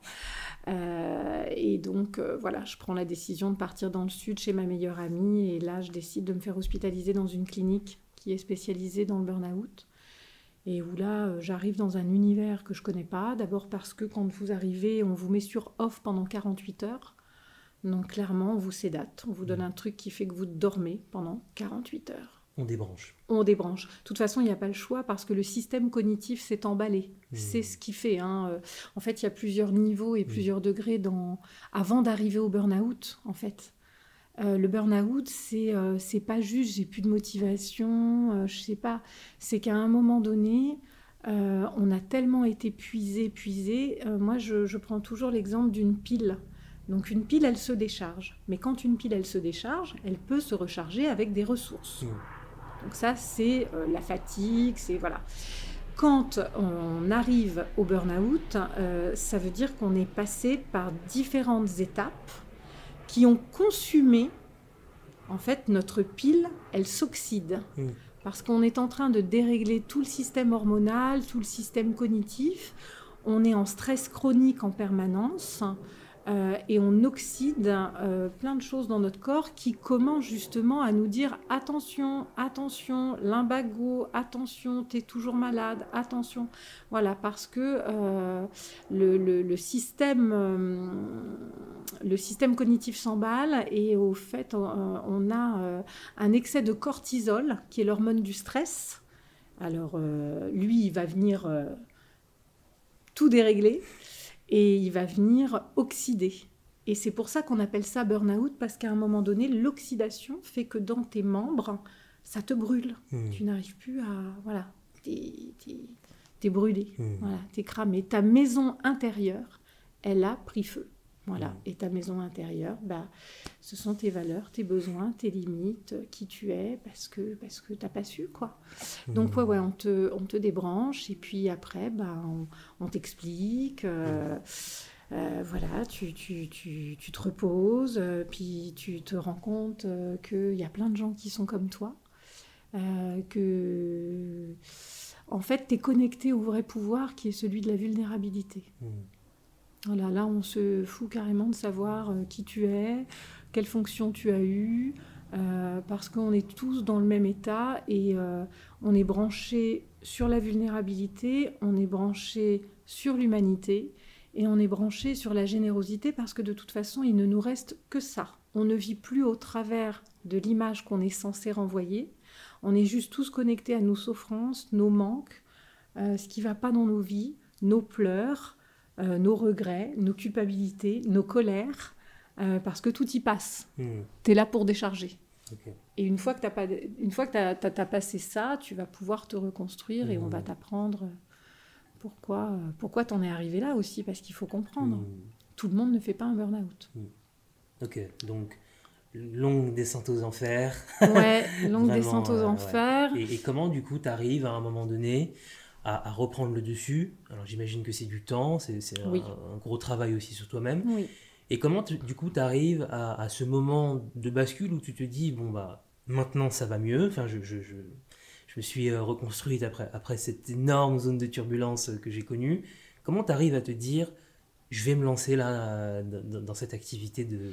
Euh, et donc, euh, voilà, je prends la décision de partir dans le sud chez ma meilleure amie. Et là, je décide de me faire hospitaliser dans une clinique qui est spécialisée dans le burn-out. Et où là, j'arrive dans un univers que je connais pas. D'abord parce que quand vous arrivez, on vous met sur off pendant 48 heures. Donc clairement, on vous sédate. On vous donne mmh. un truc qui fait que vous dormez pendant 48 heures. On débranche. On débranche. De toute façon, il n'y a pas le choix parce que le système cognitif s'est emballé. Hmm. C'est ce qui fait. Hein. Euh, en fait, il y a plusieurs niveaux et hmm. plusieurs degrés dans... avant d'arriver au burn-out, en fait. Euh, le burn-out, c'est euh, pas juste j'ai plus de motivation, je sais pas. C'est qu'à un moment donné, on a tellement été épuisé, épuisé. moi, je, je, prends toujours l'exemple d'une pile. Donc une pile, elle se décharge. Mais quand une pile, elle se décharge, elle peut se recharger avec des ressources. Hmm. Donc ça, c'est euh, la fatigue, c'est voilà. Quand on arrive au burn-out, euh, ça veut dire qu'on est passé par différentes étapes qui ont consumé, en fait, notre pile, elle s'oxyde. Hmm. Parce qu'on est en train de dérégler tout le système hormonal, tout le système cognitif. On est en stress chronique en permanence. Euh, et on oxyde euh, plein de choses dans notre corps qui commencent justement à nous dire attention, attention, limbago, attention, tu es toujours malade, attention. Voilà, parce que euh, le, système, le système cognitif s'emballe et au fait, on a un excès de cortisol, qui est l'hormone du stress. Alors, lui, il va venir tout dérégler et il va venir oxyder. Et c'est pour ça qu'on appelle ça burn-out, parce qu'à un moment donné, l'oxydation fait que dans tes membres, ça te brûle. Hmm. Tu n'arrives plus à... Voilà, t'es, es, brûlé, hmm. voilà, t'es cramé. Ta maison intérieure, elle a pris feu. Voilà. Mm. Et ta maison intérieure, bah, ce sont tes valeurs, tes besoins, tes limites, qui tu es, parce que parce que t'as pas su quoi. Donc ouais, ouais, on te on te débranche et puis après, bah, on, t'explique. Euh, euh, voilà, tu, tu, tu, tu, te reposes, euh, puis tu te rends compte qu'il y a plein de gens qui sont comme toi, que en fait, tu es connecté au vrai pouvoir qui est celui de la vulnérabilité. Mm. Voilà, là, on se fout carrément de savoir euh, qui tu es, quelle fonction tu as eue, euh, parce qu'on est tous dans le même état et euh, on est branché sur la vulnérabilité, on est branché sur l'humanité et on est branché sur la générosité parce que de toute façon, il ne nous reste que ça. On ne vit plus au travers de l'image qu'on est censé renvoyer. On est juste tous connectés à nos souffrances, nos manques, ce qui ne va pas dans nos vies, nos pleurs, nos regrets, nos culpabilités, nos colères, parce que tout y passe. Hmm. Tu es là pour décharger. Et une fois que tu as, passé ça, tu vas pouvoir te reconstruire et on va Mhm. t'apprendre pourquoi, pourquoi t'en es arrivé là aussi, parce qu'il faut comprendre. Hmm. Tout le monde ne fait pas un burn-out. Ok, donc longue descente aux enfers. Ouais, [LAUGHS] longue Vraiment, descente aux euh, ouais. enfers. Et, et comment du coup tu arrives à un moment donné à, à reprendre le dessus Alors j'imagine que c'est du temps, c'est un, gros travail aussi sur toi-même. Oui. Et comment du coup tu arrives à, à ce moment de bascule où tu te dis bon bah maintenant ça va mieux, enfin je, je, je, je me suis euh, reconstruite après, après cette énorme zone de turbulence euh, que j'ai connue. Comment tu arrives à te dire je vais me lancer là euh, dans, dans cette activité de,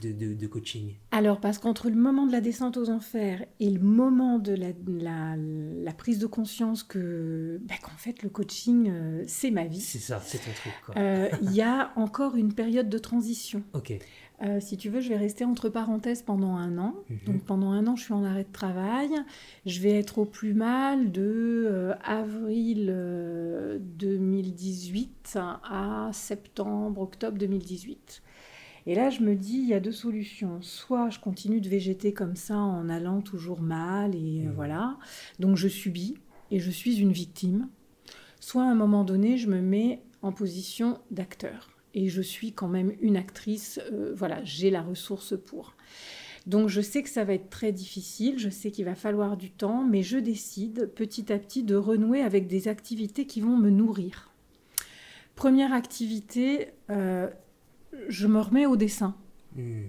de, de- de coaching Alors, parce qu'entre le moment de la descente aux enfers et le moment de la, la- la prise de conscience que, bah, qu'en fait, le coaching, euh, c'est ma vie, C'est ça, c'est ton truc euh, il y a encore une période de transition. Ok. Euh, si tu veux, je vais rester entre parenthèses pendant un an. Mhm. Donc pendant un an, je suis en arrêt de travail. Je vais être au plus mal de euh, avril euh, 2018 à septembre, octobre 2018. Et là, je me dis, il y a deux solutions. Soit je continue de végéter comme ça en allant toujours mal et euh, Mhm. voilà. Donc je subis et je suis une victime. Soit à un moment donné, je me mets en position d'acteur. Et je suis quand même une actrice, euh, voilà, j'ai la ressource pour. Donc je sais que ça va être très difficile, je sais qu'il va falloir du temps, mais je décide petit à petit de renouer avec des activités qui vont me nourrir. Première activité, euh, je me remets au dessin. Hmm.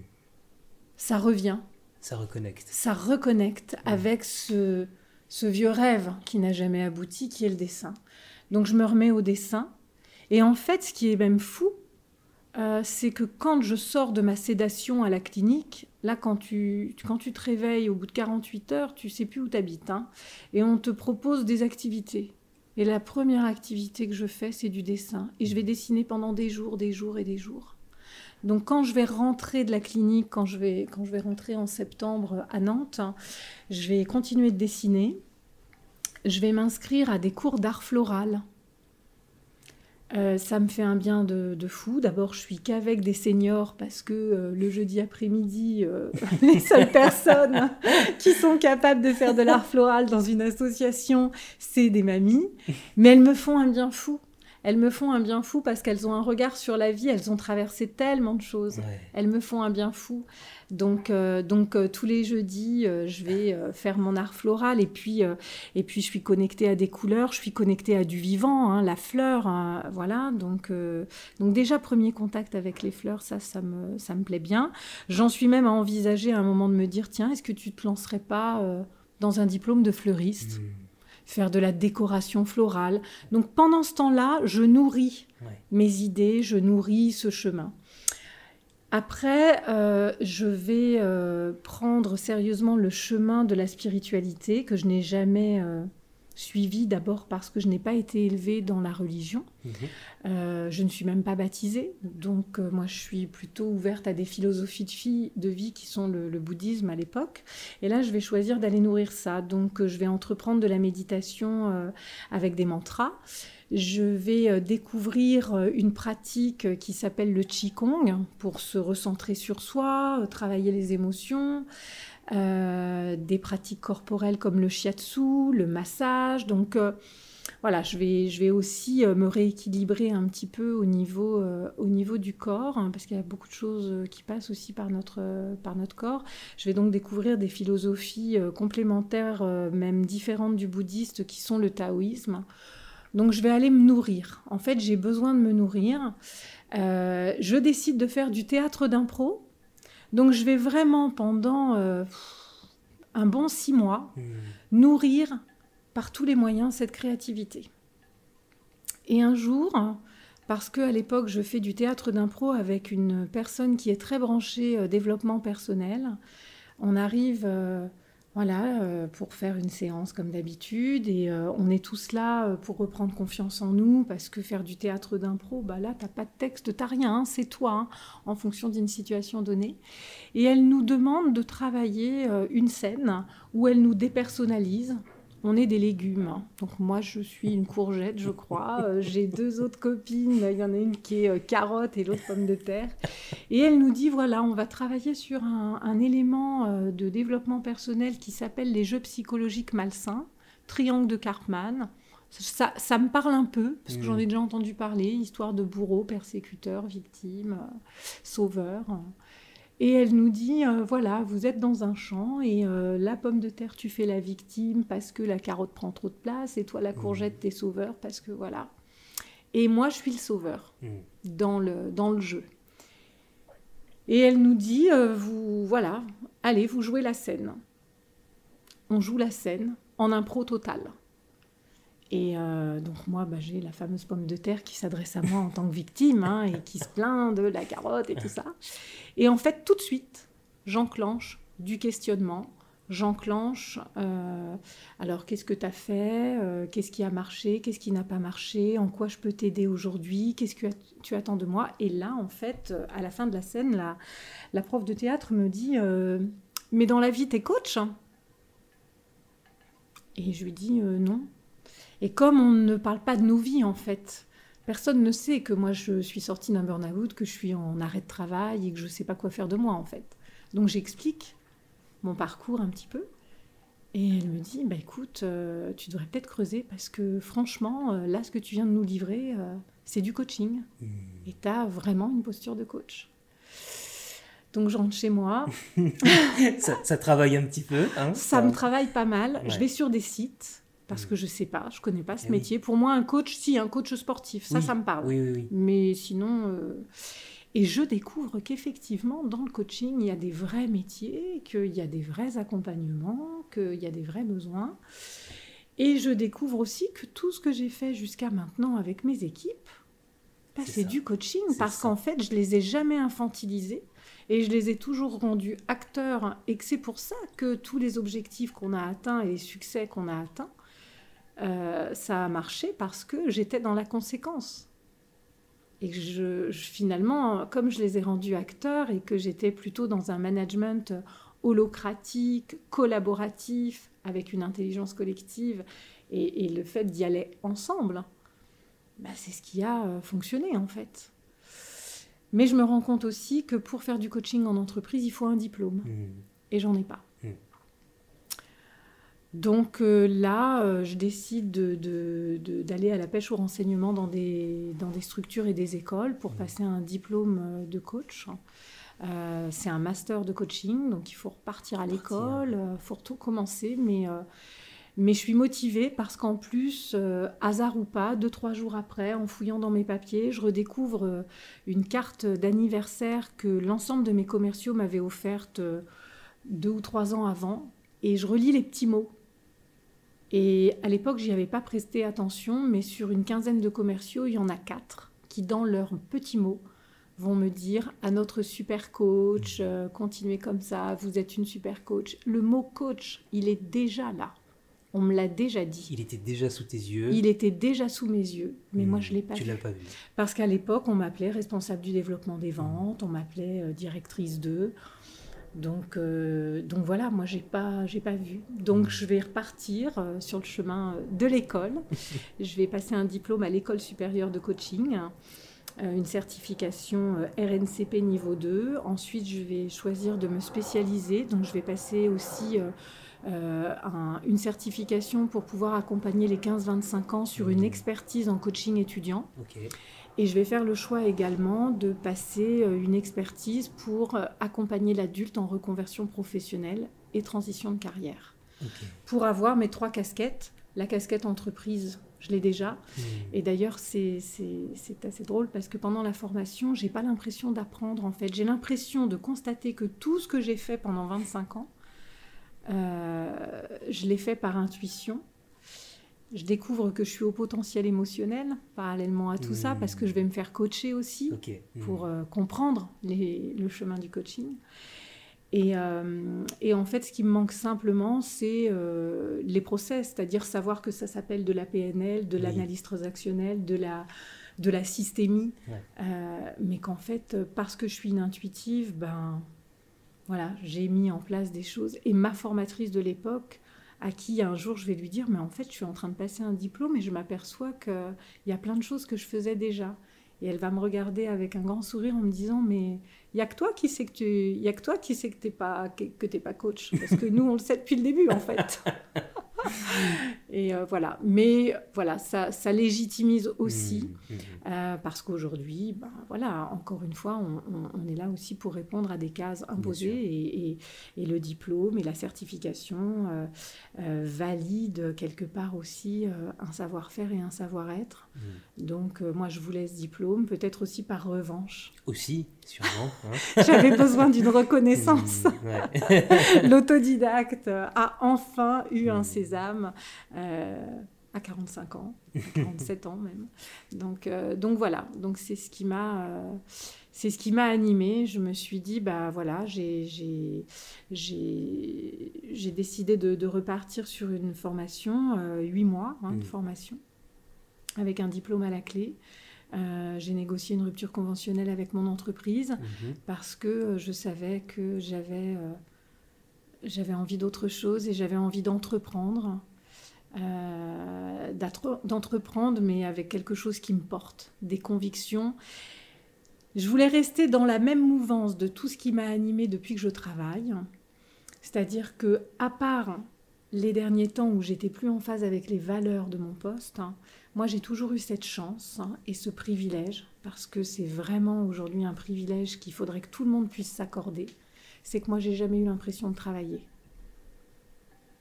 Ça revient, Ça reconnecte. ça reconnecte avec ce, ce vieux rêve qui n'a jamais abouti, qui est le dessin. Donc je me remets au dessin. Et en fait, ce qui est même fou, euh, c'est que quand je sors de ma sédation à la clinique, là, quand tu, quand tu te réveilles au bout de 48 heures, tu sais plus où tu habites. et on te propose des activités. Et la première activité que je fais, c'est du dessin. Et je vais dessiner pendant des jours, des jours et des jours. Donc quand je vais rentrer de la clinique, quand je vais, quand je vais rentrer en septembre à Nantes, je vais continuer de dessiner. Je vais m'inscrire à des cours d'art floral. Euh, ça me fait un bien de, de fou. D'abord, je suis qu'avec des seniors parce que euh, le jeudi après-midi, euh, [LAUGHS] les seules personnes [LAUGHS] qui sont capables de faire de l'art floral dans une association, c'est des mamies. Mais elles me font un bien fou. Elles me font un bien fou parce qu'elles ont un regard sur la vie. Elles ont traversé tellement de choses. Ouais. Elles me font un bien fou. Donc, euh, donc euh, tous les jeudis, euh, je vais faire mon art floral et puis, et puis je suis connectée à des couleurs, je suis connectée à du vivant, hein, la fleur, hein, voilà. Donc, donc déjà premier contact avec les fleurs, ça, ça me, ça me plaît bien. J'en suis même à envisager à un moment de me dire, tiens, est-ce que tu te lancerais pas dans un diplôme de fleuriste, Hmm. Faire de la décoration florale. Donc pendant ce temps-là, je nourris Ouais. mes idées, je nourris ce chemin. Après, euh, je vais euh, prendre sérieusement le chemin de la spiritualité que je n'ai jamais euh, suivi, d'abord parce que je n'ai pas été élevée dans la religion. Mhm. Euh, je ne suis même pas baptisée, donc euh, moi je suis plutôt ouverte à des philosophies de, vie, de vie qui sont le, le bouddhisme à l'époque. Et là, je vais choisir d'aller nourrir ça. Donc euh, je vais entreprendre de la méditation avec des mantras. Je vais découvrir une pratique qui s'appelle le Qigong pour se recentrer sur soi, travailler les émotions. Euh, des pratiques corporelles comme le shiatsu, le massage. Donc euh, voilà, je vais, je vais aussi euh, me rééquilibrer un petit peu au niveau, au niveau du corps, hein, parce qu'il y a beaucoup de choses qui passent aussi par notre, par notre corps. Je vais donc découvrir des philosophies complémentaires, même différentes du bouddhiste, qui sont le taoïsme. Donc je vais aller me nourrir. En fait, j'ai besoin de me nourrir. Je décide de faire du théâtre d'impro. Donc je vais vraiment pendant euh, un bon six mois Hmm. nourrir par tous les moyens cette créativité. Et un jour, parce que à l'époque je fais du théâtre d'impro avec une personne qui est très branchée euh, développement personnel, on arrive euh, voilà euh, pour faire une séance comme d'habitude et euh, on est tous là euh, pour reprendre confiance en nous parce que faire du théâtre d'impro, bah là t'as pas de texte, t'as rien, hein, c'est toi hein, en fonction d'une situation donnée. Et elle nous demande de travailler une scène où elle nous dépersonnalise on est des légumes. hein. Donc moi, je suis une courgette, je crois. Euh, J'ai deux autres copines. Il y en a une qui est euh, carotte et l'autre pomme de terre. Et elle nous dit, voilà, on va travailler sur un, un élément euh, de développement personnel qui s'appelle les jeux psychologiques malsains, triangle de Karpman. Ça, ça me parle un peu, parce que j'en ai déjà entendu parler, histoire de bourreau, persécuteur, victime, euh, sauveur. Et elle nous dit, euh, voilà, vous êtes dans un champ et euh, la pomme de terre, tu fais la victime parce que la carotte prend trop de place et toi, la courgette, t'es sauveur parce que voilà. Et moi, je suis le sauveur Mm. dans le, dans le jeu. Et elle nous dit, euh, vous, voilà, allez, vous jouez la scène. On joue la scène en impro total. Et euh, donc moi, bah, j'ai la fameuse pomme de terre qui s'adresse à moi en tant que victime hein, et qui se plaint de la carotte et tout ça. Et en fait, tout de suite, j'enclenche du questionnement. J'enclenche, euh, alors qu'est-ce que tu as fait Euh, Qu'est-ce qui a marché Qu'est-ce qui n'a pas marché En quoi je peux t'aider aujourd'hui Qu'est-ce que tu attends de moi Et là, en fait, à la fin de la scène, la, la prof de théâtre me dit Mais dans la vie, t'es coach hein? Et je lui dis Non. Et comme on ne parle pas de nos vies, en fait, personne ne sait que moi, je suis sortie d'un burn-out, que je suis en arrêt de travail et que je ne sais pas quoi faire de moi, en fait. Donc j'explique mon parcours un petit peu. Et elle me dit, bah écoute, euh, tu devrais peut-être creuser parce que franchement, euh, là, ce que tu viens de nous livrer, euh, c'est du coaching. Mm. Et tu as vraiment une posture de coach. Donc je rentre chez moi, [LAUGHS] ça, ça travaille un petit peu. Hein, ça me travaille pas mal. Ouais. Je vais sur des sites parce que je sais pas, je connais pas ce Eh oui. métier. Pour moi, un coach, si, un coach sportif, ça, Oui. ça me parle. Oui. Mais sinon, euh, et je découvre qu'effectivement, dans le coaching, il y a des vrais métiers, qu'il y a des vrais accompagnements, qu'il y a des vrais besoins. Et je découvre aussi que tout ce que j'ai fait jusqu'à maintenant avec mes équipes, bah, C'est du coaching, parce qu'en fait, je les ai jamais infantilisés. Et je les ai toujours rendus acteurs, et que c'est pour ça que tous les objectifs qu'on a atteints et les succès qu'on a atteints, euh, ça a marché parce que j'étais dans la conséquence. Et je, je- finalement, comme je les ai rendus acteurs et que j'étais plutôt dans un management holocratique, collaboratif, avec une intelligence collective, et, et le fait d'y aller ensemble, bah, c'est ce qui a euh, fonctionné en fait. Mais je me rends compte aussi que pour faire du coaching en entreprise, il faut un diplôme. Mm. Et j'en ai pas. Donc euh, là, euh, je décide de- de- de- d'aller à la pêche au renseignement dans des, dans des structures et des écoles pour passer un diplôme euh, de coach. Euh, c'est un master de coaching, donc il faut repartir à l'école, il faut tout commencer, mais, mais je suis motivée parce qu'en plus, hasard ou pas, deux, trois jours après, en fouillant dans mes papiers, je redécouvre une carte d'anniversaire que l'ensemble de mes commerciaux m'avaient offerte deux ou trois ans avant, et je relis les petits mots. Et à l'époque, j'y avais pas presté attention, mais sur une quinzaine de commerciaux, il y en a quatre qui, dans leurs petits mots, vont me dire à notre super coach, euh, continuez comme ça, vous êtes une super coach. Le mot coach, il est déjà là. On me l'a déjà dit. Il était déjà sous tes yeux. Il était déjà sous mes yeux, mais moi Mm. je l'ai pas Tu vu. l'as pas vu. Parce qu'à l'époque, on m'appelait responsable du développement des ventes, on m'appelait euh, directrice 2. Donc, euh, donc voilà, moi j'ai pas, j'ai pas vu. Donc je vais repartir euh, sur le chemin euh, de l'école. [LAUGHS] je vais passer un diplôme à l'école supérieure de coaching, euh, une certification RNCP niveau 2. Ensuite, je vais choisir de me spécialiser. Donc je vais passer aussi un- une certification pour pouvoir accompagner les 15-25 ans sur une Mhm. expertise en coaching étudiant. Et je vais faire le choix également de passer euh, une expertise pour euh, accompagner l'adulte en reconversion professionnelle et transition de carrière. Pour avoir mes trois casquettes, la casquette entreprise, je l'ai déjà. Mm. Et d'ailleurs, c'est assez drôle parce que pendant la formation, j'ai pas l'impression d'apprendre en fait. J'ai l'impression de constater que tout ce que j'ai fait pendant 25 ans, euh, je l'ai fait par intuition. Je découvre que je suis au potentiel émotionnel parallèlement à tout ça parce que je vais me faire coacher aussi. Mm. pour euh, comprendre les- le chemin du coaching. Et, euh, et en fait, ce qui me manque simplement, c'est euh, les process, c'est-à-dire savoir que ça s'appelle de la PNL, de Oui. l'analyse transactionnelle, de la, de la systémie, Ouais. Mais qu'en fait, parce que je suis une intuitive, ben voilà, j'ai mis en place des choses. Et ma formatrice de l'époque à qui un jour je vais lui dire, mais en fait, je suis en train de passer un diplôme et je m'aperçois qu'il y a plein de choses que je faisais déjà. Et elle va me regarder avec un grand sourire en me disant, mais il y a que toi qui sais que tu, y a que toi qui que t'es pas que, t'es pas coach, parce que nous on le sait depuis le début en fait. [LAUGHS] et euh, voilà. Mais voilà, ça, ça légitimise aussi, mmh, mmh. Euh, parce qu'aujourd'hui, ben, voilà, encore une fois, on, est là aussi pour répondre à des cases imposées et, et, le diplôme et la certification euh, valident quelque part aussi un savoir-faire et un savoir-être. Mmh. Donc moi, je voulais ce diplôme, peut-être aussi par revanche. Aussi, sûrement. Hein. [LAUGHS] J'avais besoin d'une reconnaissance. [LAUGHS] L'autodidacte a enfin eu un César euh, à 45 ans, 47 ans même. Donc, euh, donc voilà, donc c'est ce qui m'a euh, c'est ce qui m'a animée. Je me suis dit, bah voilà, j'ai décidé de, de, repartir sur une formation, huit mois hein, de mmh. formation, avec un diplôme à la clé. J'ai négocié une rupture conventionnelle avec mon entreprise mmh. parce que je savais que j'avais j'avais envie d'autre chose et j'avais envie d'entreprendre. Euh, d'entreprendre, mais avec quelque chose qui me porte, des convictions. Je voulais rester dans la même mouvance de tout ce qui m'a animé depuis que je travaille. C'est-à-dire que, à part les derniers temps où j'étais plus en phase avec les valeurs de mon poste, hein, moi j'ai toujours eu cette chance hein, et ce privilège, parce que c'est vraiment aujourd'hui un privilège qu'il faudrait que tout le monde puisse s'accorder c'est que moi, j'ai jamais eu l'impression de travailler.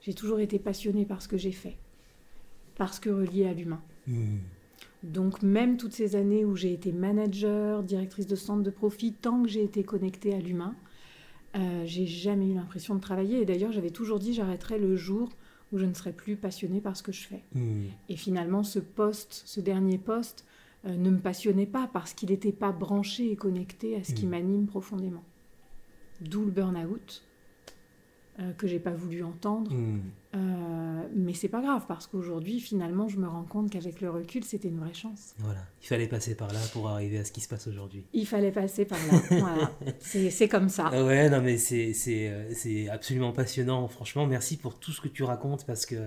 J'ai toujours été passionnée par ce que j'ai fait, parce que reliée à l'humain. Hmm. Donc même toutes ces années où j'ai été manager, directrice de centre de profit, tant que j'ai été connectée à l'humain, euh, j'ai jamais eu l'impression de travailler. Et d'ailleurs, j'avais toujours dit j'arrêterai le jour où je ne serai plus passionnée par ce que je fais. Hmm. Et finalement, ce poste, ce dernier poste, euh, ne me passionnait pas parce qu'il n'était pas branché et connecté à ce qui hmm. m'anime profondément d'où le burn-out. Euh, que j'ai pas voulu entendre, hmm. euh, mais c'est pas grave parce qu'aujourd'hui finalement je me rends compte qu'avec le recul c'était une vraie chance. Voilà, il fallait passer par là pour arriver à ce qui se passe aujourd'hui. Il fallait passer par là, [LAUGHS] voilà. c'est comme ça. Ah ouais, non mais c'est euh, absolument passionnant, franchement merci pour tout ce que tu racontes parce que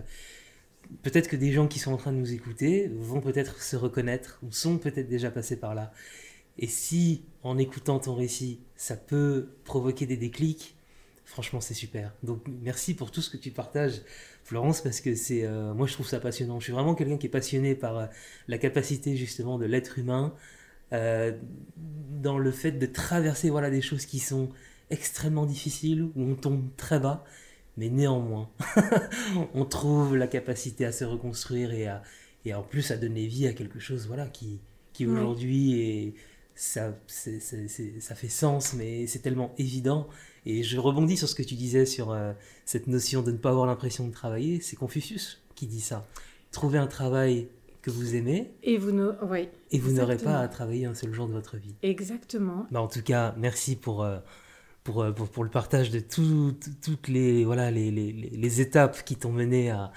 peut-être que des gens qui sont en train de nous écouter vont peut-être se reconnaître ou sont peut-être déjà passés par là. Et si, en écoutant ton récit, ça peut provoquer des déclics, franchement, c'est super. Donc, merci pour tout ce que tu partages, Florence, parce que c'est, euh, moi, je trouve ça passionnant. Je suis vraiment quelqu'un qui est passionné par euh, la capacité, justement, de l'être humain, euh, dans le fait de traverser, voilà, des choses qui sont extrêmement difficiles, où on tombe très bas, mais néanmoins, [LAUGHS] on trouve la capacité à se reconstruire et à, et en plus à donner vie à quelque chose, voilà, qui, qui aujourd'hui est ça, ça fait sens, mais c'est tellement évident. Et je rebondis sur ce que tu disais sur euh, cette notion de ne pas avoir l'impression de travailler. C'est Confucius qui dit ça. Trouver un travail que vous aimez. Et vous Et vous n'aurez pas à travailler un seul jour de votre vie. Exactement. Bah, en tout cas, merci pour, euh, euh, pour, pour, le partage de toutes les, voilà, les, les, les étapes qui t'ont mené à,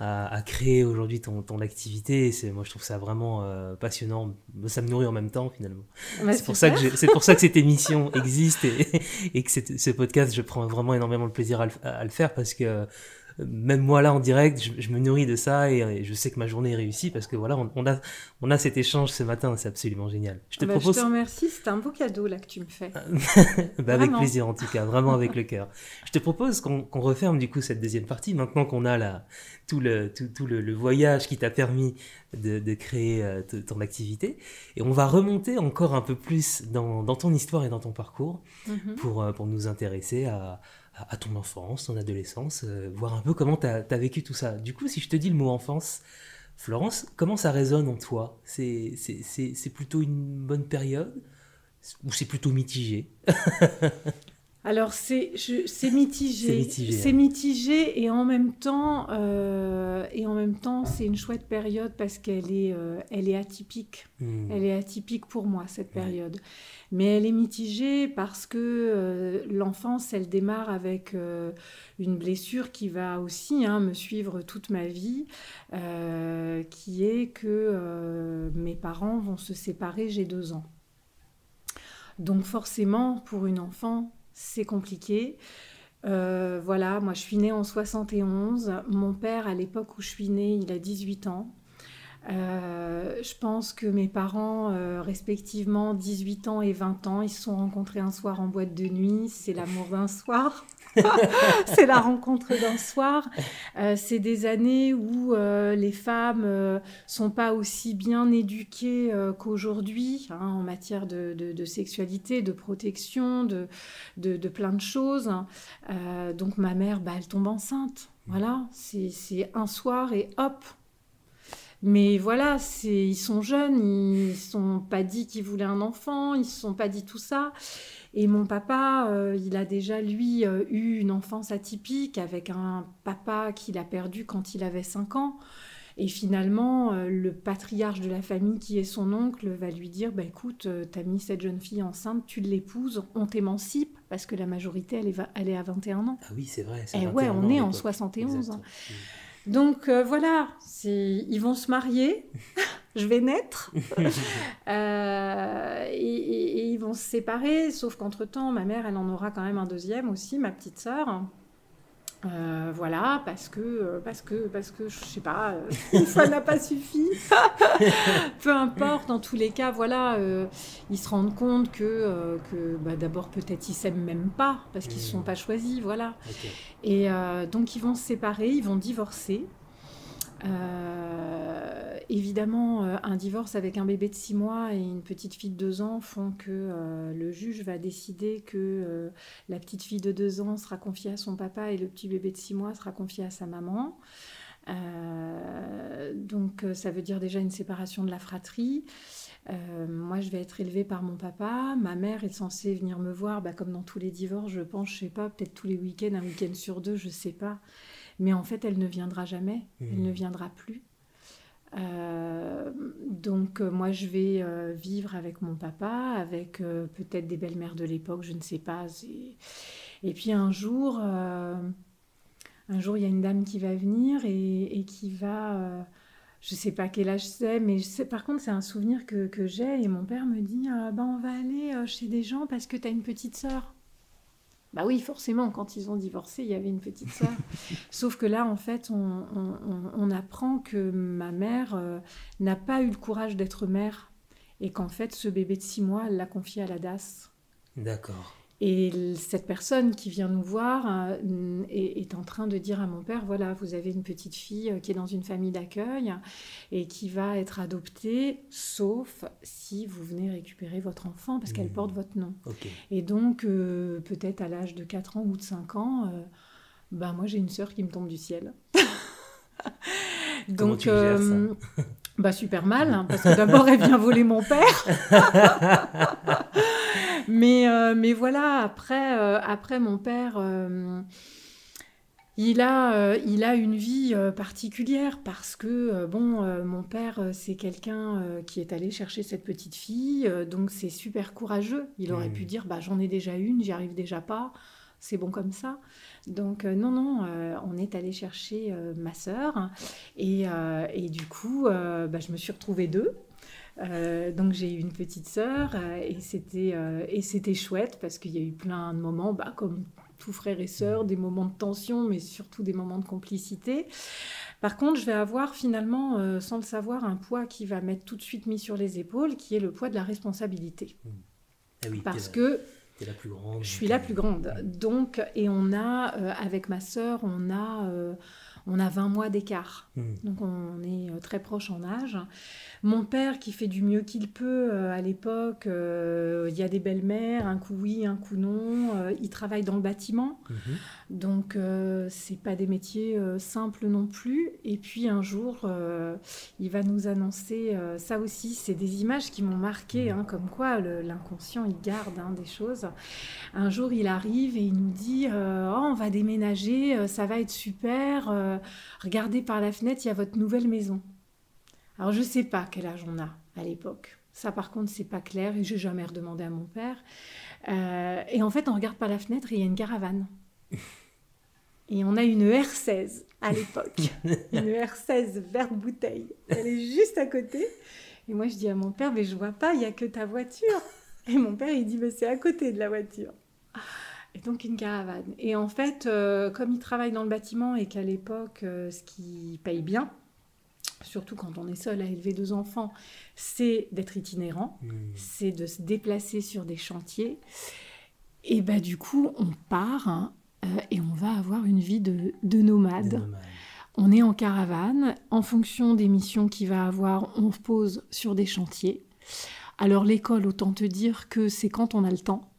à, créer aujourd'hui ton, ton activité. C'est, moi, je trouve ça vraiment euh, passionnant. Ça me nourrit en même temps, finalement. Bah, c'est, pour ça que c'est pour ça que cette émission existe et, [LAUGHS] et que ce podcast, je prends vraiment énormément de plaisir à le, à le faire parce que même moi là en direct, je, me nourris de ça et, je sais que ma journée est réussie parce que voilà, on, a, on a cet échange ce matin, c'est absolument génial. Je te bah, propose. Je te remercie, c'est un beau cadeau là que tu me fais. [LAUGHS] bah, avec plaisir en tout cas, vraiment avec [LAUGHS] le cœur. Je te propose qu'on referme du coup cette deuxième partie maintenant qu'on a là tout le, tout, tout le, voyage qui t'a permis de, de créer euh, ton activité et on va remonter encore un peu plus dans, dans ton histoire et dans ton parcours mm-hmm. pour, euh, pour nous intéresser à à, ton enfance, ton adolescence, euh, voir un peu comment tu as, vécu tout ça. Du coup, si je te dis le mot enfance, Florence, comment ça résonne en toi? C'est plutôt une bonne période? Ou c'est plutôt mitigé? [LAUGHS] Alors c'est mitigé, c'est hein. mitigé, et en même temps euh, et en même temps c'est une chouette période parce qu'elle est euh, elle est atypique, hmm. elle est atypique pour moi cette période, mais elle est mitigée parce que euh, l'enfance elle démarre avec une blessure qui va aussi hein, me suivre toute ma vie, qui est que mes parents vont se séparer j'ai deux ans. Donc forcément pour une enfant c'est compliqué. voilà, moi je suis née en 71. Mon père, à l'époque où je suis née, il a 18 ans. Euh, je pense que mes parents, euh, respectivement 18 ans et 20 ans, ils se sont rencontrés un soir en boîte de nuit. C'est l'amour d'un soir. [LAUGHS] c'est la rencontre d'un soir. Euh, c'est des années où les femmes sont pas aussi bien éduquées qu'aujourd'hui hein, en matière de, sexualité, de protection, de, de, plein de choses. donc ma mère, bah, elle tombe enceinte. Voilà, c'est un soir et hop, mais voilà, ils sont jeunes, ils ne sont pas dit qu'ils voulaient un enfant, ils ne se sont pas dit tout ça. Et mon papa, euh, il a déjà, lui, euh, eu une enfance atypique avec un papa qu'il a perdu quand il avait 5 ans. Et finalement, euh, le patriarche de la famille, qui est son oncle, va lui dire bah, Écoute, t'as mis cette jeune fille enceinte, tu l'épouses, on t'émancipe, parce que la majorité, elle est, elle est à 21 ans. Ah oui, c'est vrai. Et eh ouais, on est en 71. Donc euh, voilà, ils vont se marier, [LAUGHS] je vais naître, [LAUGHS] euh, et, ils vont se séparer, sauf qu'entre-temps, ma mère, elle en aura quand même un deuxième aussi, ma petite sœur. Euh, voilà, parce que, parce que, parce que, je sais pas, [LAUGHS] une fois n'a pas suffi. [LAUGHS] Peu importe, dans tous les cas, voilà, ils se rendent compte que, que bah, d'abord peut-être ils s'aiment même pas parce qu'ils ne se sont mmh. pas choisis, voilà. Et donc ils vont se séparer, ils vont divorcer. Euh, évidemment, euh, un divorce avec un bébé de 6 mois et une petite fille de 2 ans font que euh, le juge va décider que la petite fille de 2 ans sera confiée à son papa et le petit bébé de 6 mois sera confié à sa maman. donc ça veut dire déjà une séparation de la fratrie. moi, je vais être élevée par mon papa. Ma mère est censée venir me voir, bah, comme dans tous les divorces, je pense, je sais pas, peut-être tous les week-ends, un week-end sur deux, je sais pas. Mais en fait, elle ne viendra jamais, elle ne mmh. viendra plus. Euh, donc euh, moi je vais euh, vivre avec mon papa, avec peut-être des belles-mères de l'époque, je ne sais pas. Et puis un jour, un jour il y a une dame qui va venir et, qui va, je ne sais pas quel âge c'est, mais par contre c'est un souvenir que, que j'ai et mon père me dit, bah, on va aller chez des gens parce que tu as une petite sœur. Bah oui, forcément, quand ils ont divorcé, il y avait une petite sœur. [LAUGHS] Sauf que là, en fait, on, apprend que ma mère euh, n'a pas eu le courage d'être mère et qu'en fait, ce bébé de six mois, elle l'a confié à la DAS. D'accord. Et cette personne qui vient nous voir euh, est, en train de dire à mon père, voilà, vous avez une petite fille euh, qui est dans une famille d'accueil et qui va être adoptée, sauf si vous venez récupérer votre enfant parce qu'elle mmh. porte votre nom. Et donc, euh, peut-être à l'âge de 4 ans ou de 5 ans, bah, moi j'ai une sœur qui me tombe du ciel. [LAUGHS] donc, [LAUGHS] bah super mal, hein, parce que [LAUGHS] d'abord elle vient voler mon père. [LAUGHS] mais, euh, mais voilà, après, euh, après mon père, euh, il, a, il a une vie particulière parce que, bon, mon père, c'est quelqu'un qui est allé chercher cette petite fille, donc c'est super courageux. Il aurait pu dire, bah, j'en ai déjà une, j'y arrive déjà pas, c'est bon comme ça. Donc non, non, on est allé chercher ma sœur et, et, du coup, bah, je me suis retrouvée deux. Euh, donc j'ai eu une petite sœur euh, et c'était euh, et c'était chouette parce qu'il y a eu plein de moments, bah, comme tout frère et sœur, des moments de tension, mais surtout des moments de complicité. Par contre, je vais avoir finalement, sans le savoir, un poids qui va m'être tout de suite mis sur les épaules, qui est le poids de la responsabilité. Mmh. Eh oui, parce que la plus grande. Je suis la plus grande. Donc, et on a, avec ma sœur, on a, on a 20 mois d'écart. Mmh. Donc, on est très proche en âge. Mon père qui fait du mieux qu'il peut euh, à l'époque, euh, il y a des belles-mères, un coup oui, un coup non. Euh, il travaille dans le bâtiment, mhm. donc c'est pas des métiers simples non plus. Et puis un jour, il va nous annoncer, ça aussi, c'est des images qui m'ont marqué, hein, comme quoi l'inconscient il garde hein, des choses. Un jour, il arrive et il nous dit, oh, on va déménager, ça va être super. Regardez par la fenêtre, il y a votre nouvelle maison. Alors je ne sais pas quel âge on a à l'époque. Ça par contre c'est pas clair et j'ai jamais redemandé à mon père. Euh, et en fait on regarde par la fenêtre et il y a une caravane. [LAUGHS] Et on a une R16 à l'époque. [LAUGHS] une R16 verte bouteille. Elle est juste à côté. Et moi je dis à mon père mais je vois pas, il y a que ta voiture. Et mon père il dit mais c'est à côté de la voiture. Et donc une caravane. Et en fait, euh, comme il travaille dans le bâtiment et qu'à l'époque, euh, ce qui paye bien, surtout quand on est seul à élever deux enfants, c'est d'être itinérant, Hmm. c'est de se déplacer sur des chantiers. Et bah du coup, on part hein, euh, et on va avoir une vie de, de nomade. Des nomades. On est en caravane. En fonction des missions qu'il va avoir, on pose sur des chantiers. Alors l'école, autant te dire que c'est quand on a le temps.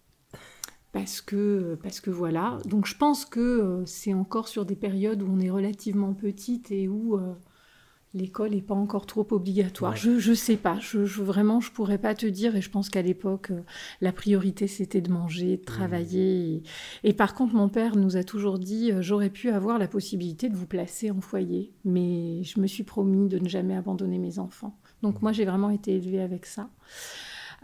Parce que, parce que voilà. Donc je pense que euh, c'est encore sur des périodes où on est relativement petite et où euh, l'école n'est pas encore trop obligatoire. Ouais. Je, je sais pas. Je, je- vraiment, je pourrais pas te dire. Et je pense qu'à l'époque, euh, la priorité c'était de manger, de travailler. Et, et par contre, mon père nous a toujours dit j'aurais pu avoir la possibilité de vous placer en foyer, mais je me suis promis de ne jamais abandonner mes enfants. Donc moi, j'ai vraiment été élevée avec ça.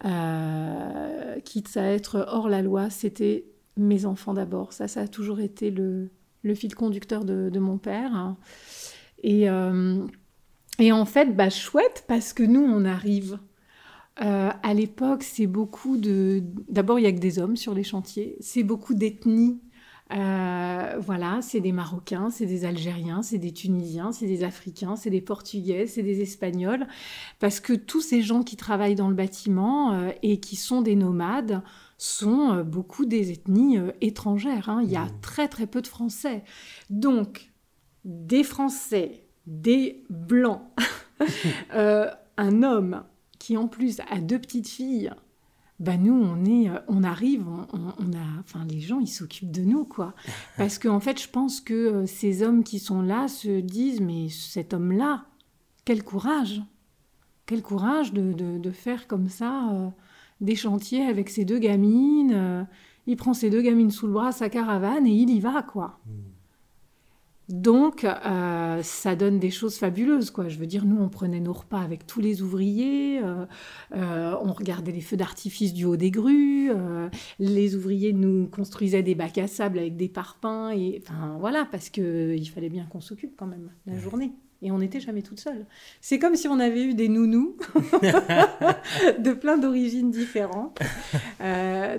Euh, quitte à être hors la loi, c'était mes enfants d'abord. Ça, ça a toujours été le, fil conducteur de, mon père. Et, euh, et en fait, bah, chouette, parce que nous, on arrive. Euh, à l'époque, c'est beaucoup de. D'abord, il n'y a que des hommes sur les chantiers. C'est beaucoup d'ethnies. Euh, voilà, c'est des Marocains, c'est des Algériens, c'est des Tunisiens, c'est des Africains, c'est des Portugais, c'est des Espagnols. Parce que tous ces gens qui travaillent dans le bâtiment euh, et qui sont des nomades sont euh, beaucoup des ethnies étrangères. hein. Il y a Mmh. très très peu de Français. Donc, des Français, des Blancs, [LAUGHS] un homme qui en plus a deux petites filles, bah nous on est, euh, on arrive, on, a, enfin les gens ils s'occupent de nous quoi, [LAUGHS] parce qu'en fait je pense que euh, ces hommes qui sont là se disent mais cet homme-là, quel courage, quel courage de, de- de faire comme ça euh, des chantiers avec ses deux gamines, euh, il prend ses deux gamines sous le bras, sa caravane et il y va quoi. Hmm. Donc, euh, ça donne des choses fabuleuses, quoi. Je veux dire, nous, on prenait nos repas avec tous les ouvriers, euh, euh, on regardait les feux d'artifice du haut des grues, les ouvriers nous construisaient des bacs à sable avec des parpaings, et enfin voilà, parce que il fallait bien qu'on s'occupe quand même la journée. Et on n'était jamais toute seule. C'est comme si on avait eu des nounous [LAUGHS] de plein d'origines différentes.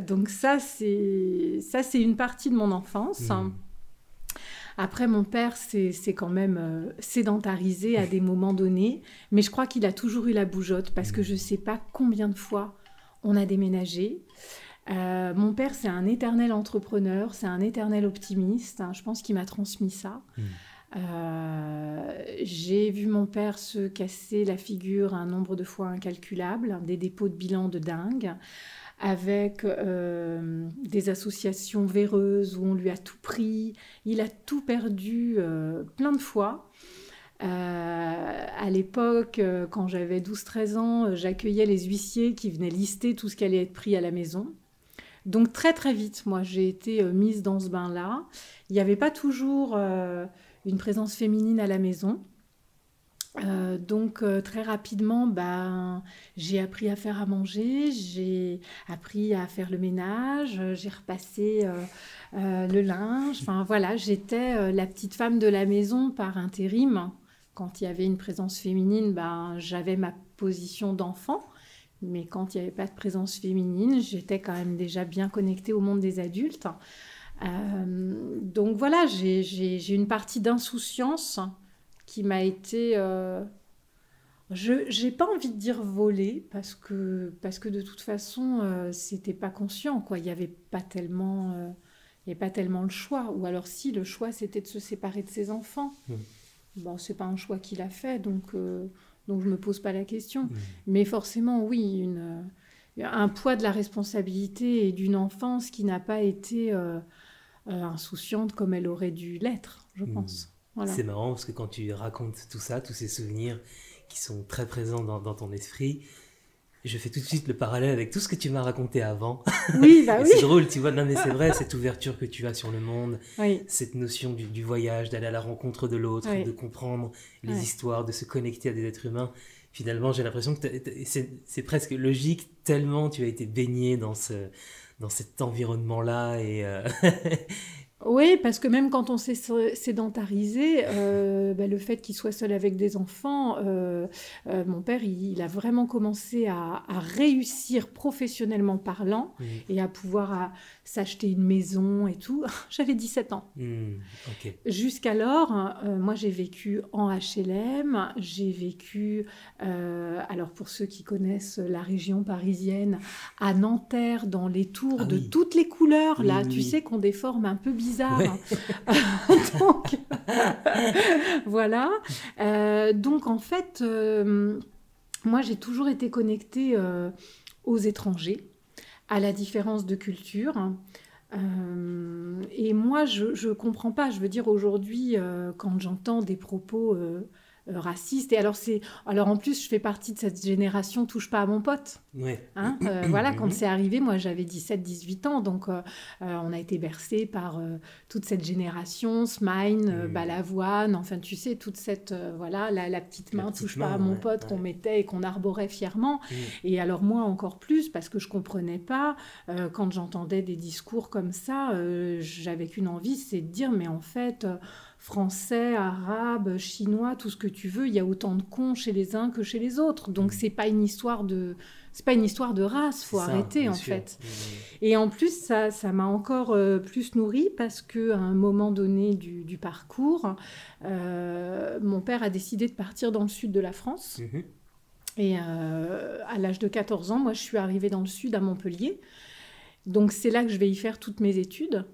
Donc ça, c'est ça, c'est une partie de mon enfance. Hmm. Après, mon père s'est quand même euh, sédentarisé à des moments donnés, mais je crois qu'il a toujours eu la bougeotte parce que je ne sais pas combien de fois on a déménagé. Euh, mon père, c'est un éternel entrepreneur, c'est un éternel optimiste. hein, je pense qu'il m'a transmis ça. Mm. Euh, J'ai vu mon père se casser la figure un nombre de fois incalculable, des dépôts de bilan de dingue, avec euh, des associations véreuses où on lui a tout pris. Il a tout perdu euh, plein de fois. Euh, à l'époque, quand j'avais 12-13 ans, j'accueillais les huissiers qui venaient lister tout ce qui allait être pris à la maison. Donc très très vite, moi, j'ai été mise dans ce bain-là. Il n'y avait pas toujours une présence féminine à la maison. Euh, donc euh, très rapidement, ben, j'ai appris à faire à manger, j'ai appris à faire le ménage, euh, j'ai repassé le linge. Enfin voilà, j'étais la petite femme de la maison par intérim. Quand il y avait une présence féminine, ben, j'avais ma position d'enfant. Mais quand il n'y avait pas de présence féminine, j'étais quand même déjà bien connectée au monde des adultes. Donc voilà, j'ai une partie d'insouciance qui m'a été... euh, je n'ai pas envie de dire volée, parce que, parce que de toute façon, euh, c'était pas conscient. Quoi. Il n'y avait, pas tellement, euh, il y avait pas tellement le choix. Ou alors si, le choix, c'était de se séparer de ses enfants. Mm. Bon, c'est pas un choix qu'il a fait, donc, euh, donc je me pose pas la question. Hmm. Mais forcément, oui, une, un poids de la responsabilité et d'une enfance qui n'a pas été euh, insouciante comme elle aurait dû l'être, je Mm. pense. Voilà. C'est marrant parce que quand tu racontes tout ça, tous ces souvenirs qui sont très présents dans, dans ton esprit, je fais tout de suite le parallèle avec tout ce que tu m'as raconté avant. Oui, bah [LAUGHS] oui. C'est drôle, tu vois. Non, mais c'est vrai, cette ouverture que tu as sur le monde, oui. cette notion du, du voyage, d'aller à la rencontre de l'autre, Oui. de comprendre les Ouais. histoires, de se connecter à des êtres humains. Finalement, j'ai l'impression que c'est presque logique tellement tu as été baigné dans, ce, dans cet environnement-là et, euh, [LAUGHS] Oui, parce que même quand on s'est sédentarisé, euh, bah, le fait qu'il soit seul avec des enfants, euh, euh, mon père, il, a vraiment commencé à, réussir professionnellement parlant mmh. et à pouvoir s'acheter une maison et tout. [LAUGHS] J'avais 17 ans. Mmh, Jusqu'alors, moi j'ai vécu en HLM, j'ai vécu, alors pour ceux qui connaissent la région parisienne, à Nanterre, dans les tours ah de toutes les couleurs, là, tu sais, qu'on déforme un peu bizarre bizarre. [LAUGHS] donc, [LAUGHS] voilà. Euh, donc, en fait, euh, moi, j'ai toujours été connectée euh, aux étrangers, à la différence de culture. et moi, je ne comprends pas. Je veux dire, aujourd'hui, quand j'entends des propos euh, raciste. Et alors, c'est, alors en plus, je fais partie de cette génération touche pas à mon pote. Hein euh, [COUGHS] voilà, quand c'est arrivé, moi j'avais 17-18 ans, donc euh, on a été bercé par toute cette génération, Smine, Balavoine, enfin tu sais, toute cette, voilà, la, petite main touche pas à mon pote qu'on mettait et qu'on arborait fièrement. Et alors moi encore plus, parce que je comprenais pas, quand j'entendais des discours comme ça, j'avais qu'une envie, c'est de dire, mais en fait français, arabe, chinois, tout ce que tu veux, il y a autant de cons chez les uns que chez les autres. Donc mm. c'est pas une histoire de c'est pas une histoire de race, faut arrêter en fait. Mm, mm. Et en plus ça ça m'a encore euh, plus nourri parce que à un moment donné du, parcours, euh, mon père a décidé de partir dans le sud de la France. Mm-hmm. Et euh, à l'âge de 14 ans, moi je suis arrivée dans le sud à Montpellier. Donc c'est là que je vais y faire toutes mes études.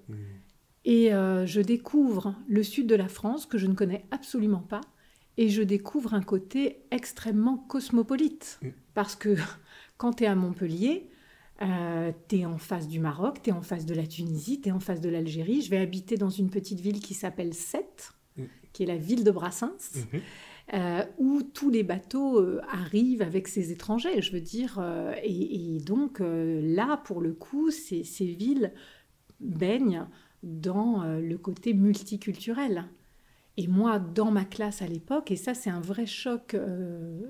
Et euh, je découvre le sud de la France que je ne connais absolument pas. Et je découvre un côté extrêmement cosmopolite. Mm. Parce que [LAUGHS] quand tu es à Montpellier, euh, tu es en face du Maroc, tu es en face de la Tunisie, tu es en face de l'Algérie. Je vais habiter dans une petite ville qui s'appelle Sète, mm. qui est la ville de Brassens. Mm-hmm. Euh, où tous les bateaux arrivent avec ces étrangers, je veux dire. et, donc là, pour le coup, ces villes baignent dans euh, le côté multiculturel. Et moi, dans ma classe à l'époque, et ça c'est un vrai choc, euh,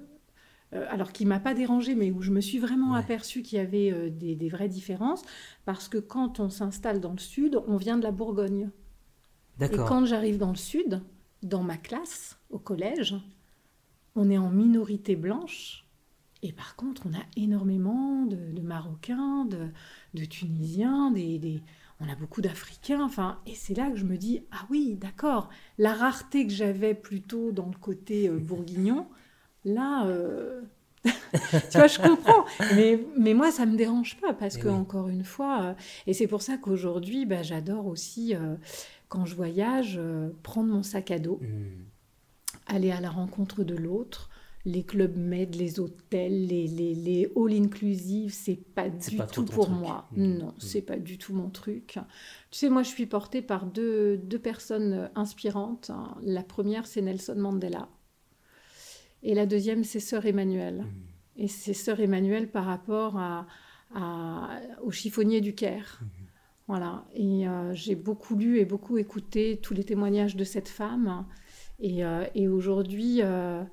euh, alors qui m'a pas dérangé, mais où je me suis vraiment aperçue qu'il y avait des, vraies différences, parce que quand on s'installe dans le sud, on vient de la Bourgogne. Et quand j'arrive dans le sud, dans ma classe, au collège, on est en minorité blanche. Et par contre, on a énormément de, Marocains, de, Tunisiens, des on a beaucoup d'Africains, enfin, et c'est là que je me dis, ah oui, d'accord, la rareté que j'avais plutôt dans le côté euh, [LAUGHS] bourguignon, là, euh, [LAUGHS] tu vois, je comprends, mais, mais moi, ça me dérange pas, parce eh que, encore une fois, euh, et c'est pour ça qu'aujourd'hui, bah, j'adore aussi, quand je voyage, prendre mon sac à dos, mmh. aller à la rencontre de l'autre, les clubs med, les hôtels, les, les, les all-inclusive, c'est pas du tout pour moi. Mmh. Non, mmh. c'est pas du tout mon truc. Tu sais, moi, je suis portée par deux, deux personnes inspirantes. La première, c'est Nelson Mandela. Et la deuxième, c'est Sœur Emmanuel. Mmh. Et c'est Sœur Emmanuel par rapport à, au chiffonnier du Caire. Voilà. Et euh, j'ai beaucoup lu et beaucoup écouté tous les témoignages de cette femme. Et, euh, et aujourd'hui, euh,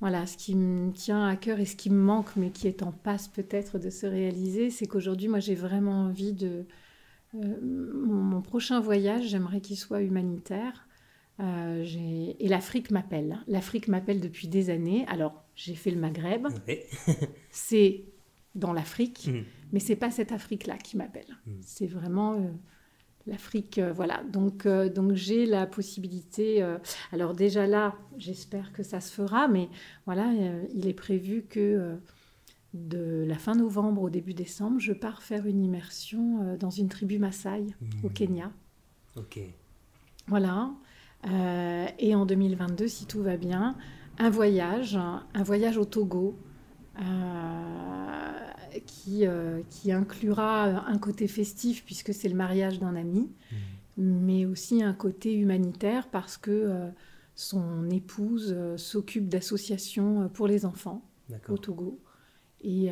voilà, ce qui me tient à cœur et ce qui me manque, mais qui est en passe peut-être de se réaliser, c'est qu'aujourd'hui, moi, j'ai vraiment envie de... Euh, mon, prochain voyage, j'aimerais qu'il soit humanitaire. Euh, et l'Afrique m'appelle. L'Afrique m'appelle depuis des années. Alors, j'ai fait le Maghreb. [LAUGHS] c'est dans l'Afrique, mmh. mais c'est pas cette Afrique-là qui m'appelle. Mmh. C'est vraiment euh, l'Afrique, euh, voilà. Donc, euh, donc j'ai la possibilité. Euh, alors déjà là, j'espère que ça se fera, mais voilà, il est prévu que de la fin novembre au début décembre, je pars faire une immersion dans une tribu Maasai au mmh. Kenya. Ok. Voilà. et en 2022, si tout va bien, un voyage, un voyage au Togo qui, euh, qui inclura un côté festif puisque c'est le mariage d'un ami, mmh. mais aussi un côté humanitaire parce que euh, son épouse euh, s'occupe d'associations pour les enfants au Togo. Et,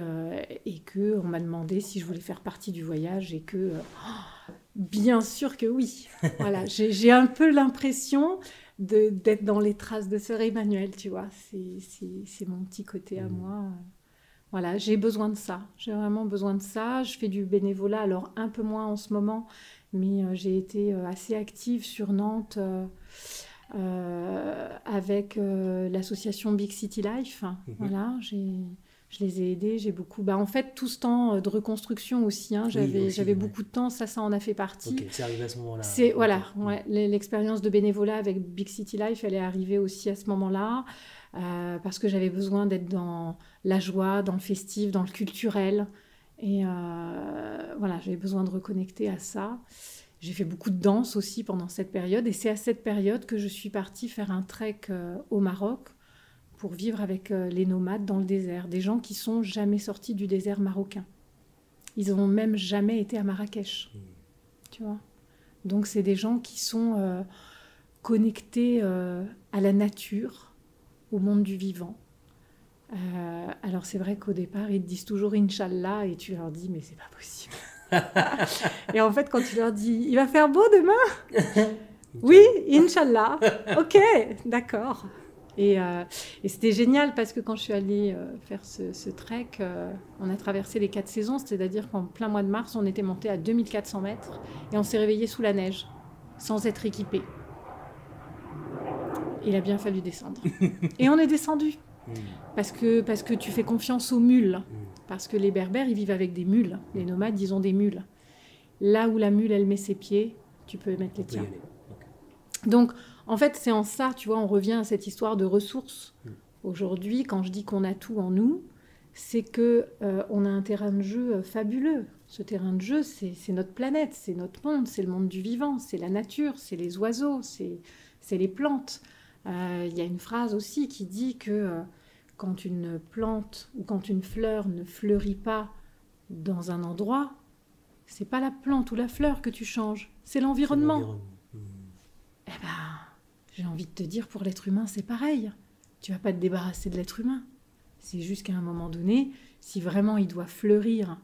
et que on m'a demandé si je voulais faire partie du voyage et que bien sûr que oui. [LAUGHS] voilà, j'ai un peu l'impression d'être dans les traces de Sœur Emmanuel, tu vois. C'est mon petit côté à mmh. moi. Voilà, j'ai besoin de ça. J'ai vraiment besoin de ça. Je fais du bénévolat, alors un peu moins en ce moment, mais euh, j'ai été euh, assez active sur Nantes euh, avec l'association Big City Life. Mhm. Voilà, j'ai je les ai aidés, j'ai beaucoup. Bah, en fait, tout ce temps de reconstruction aussi, hein, j'avais, j'avais beaucoup de temps, ça, ça en a fait partie. c'est arrivé à ce moment-là. C'est, voilà, ouais, l'expérience de bénévolat avec Big City Life, elle est arrivée aussi à ce moment-là. Euh, parce que j'avais besoin d'être dans la joie, dans le festif, dans le culturel. Et euh, voilà, j'avais besoin de reconnecter à ça. J'ai fait beaucoup de danse aussi pendant cette période. Et c'est à cette période que je suis partie faire un trek euh, au Maroc pour vivre avec les nomades dans le désert. Des gens qui sont jamais sortis du désert marocain. Ils n'ont même jamais été à Marrakech. Mmh. Tu vois? Donc c'est des gens qui sont connectés à la nature, au monde du vivant. Euh, alors c'est vrai qu'au départ, ils te disent toujours Inch'Allah et tu leur dis mais c'est pas possible. [LAUGHS] et en fait, quand tu leur dis il va faire beau demain? [LAUGHS] Oui, Inch'Allah. Ok, d'accord. Et, euh, et c'était génial parce que quand je suis allée euh, faire ce, trek, on a traversé les quatre saisons, c'est-à-dire qu'en plein mois de mars, on était monté à 2400 mètres et on s'est réveillé sous la neige, sans être équipé il a bien fallu descendre. [LAUGHS] Et on est descendu. Hmm. Parce que, parce que tu fais confiance aux mules. Hmm. Parce que les berbères, ils vivent avec des mules. Les nomades, ils ont des mules. Là où la mule, elle met ses pieds, tu peux mettre les tiens. Donc, en fait, c'est en ça, tu vois, on revient à cette histoire de ressources. Hmm. Aujourd'hui, quand je dis qu'on a tout en nous, c'est que euh, on a un terrain de jeu euh, fabuleux. Ce terrain de jeu, c'est notre planète, c'est notre monde, c'est le monde du vivant, c'est la nature, c'est les oiseaux, c'est les plantes. Euh, il y a une phrase aussi qui dit que euh, quand une plante ou quand une fleur ne fleurit pas dans un endroit, c'est pas la plante ou la fleur que tu changes, c'est l'environnement. Eh ben, j'ai envie de te dire pour l'être humain, c'est pareil. Tu vas pas te débarrasser de l'être humain. C'est juste qu'à un moment donné, si vraiment il doit fleurir,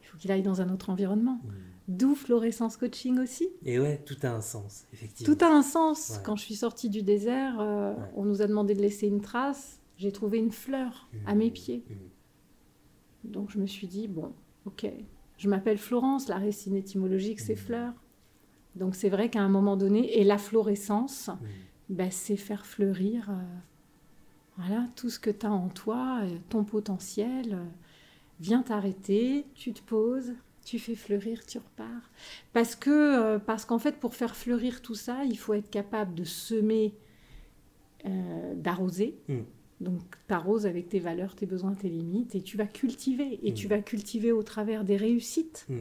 il faut qu'il aille dans un autre environnement. D'où Florescence Coaching aussi. Et ouais, tout a un sens, effectivement. Tout a un sens. Quand je suis sortie du désert, euh, on nous a demandé de laisser une trace. J'ai trouvé une fleur à mes mmh. pieds. Mmh. Donc je me suis dit, bon, ok, je m'appelle Florence, la racine étymologique, c'est mmh. fleur. Donc c'est vrai qu'à un moment donné, et la florescence, ben, c'est faire fleurir euh, voilà, tout ce que tu as en toi, euh, ton potentiel. viens t'arrêter, tu te poses, tu fais fleurir, tu repars. Parce que euh, parce qu'en fait, pour faire fleurir tout ça, il faut être capable de semer, euh, d'arroser. Hmm. Donc, tu arroses avec tes valeurs, tes besoins, tes limites, et tu vas cultiver. Et tu hmm. vas cultiver au travers des réussites. Hmm.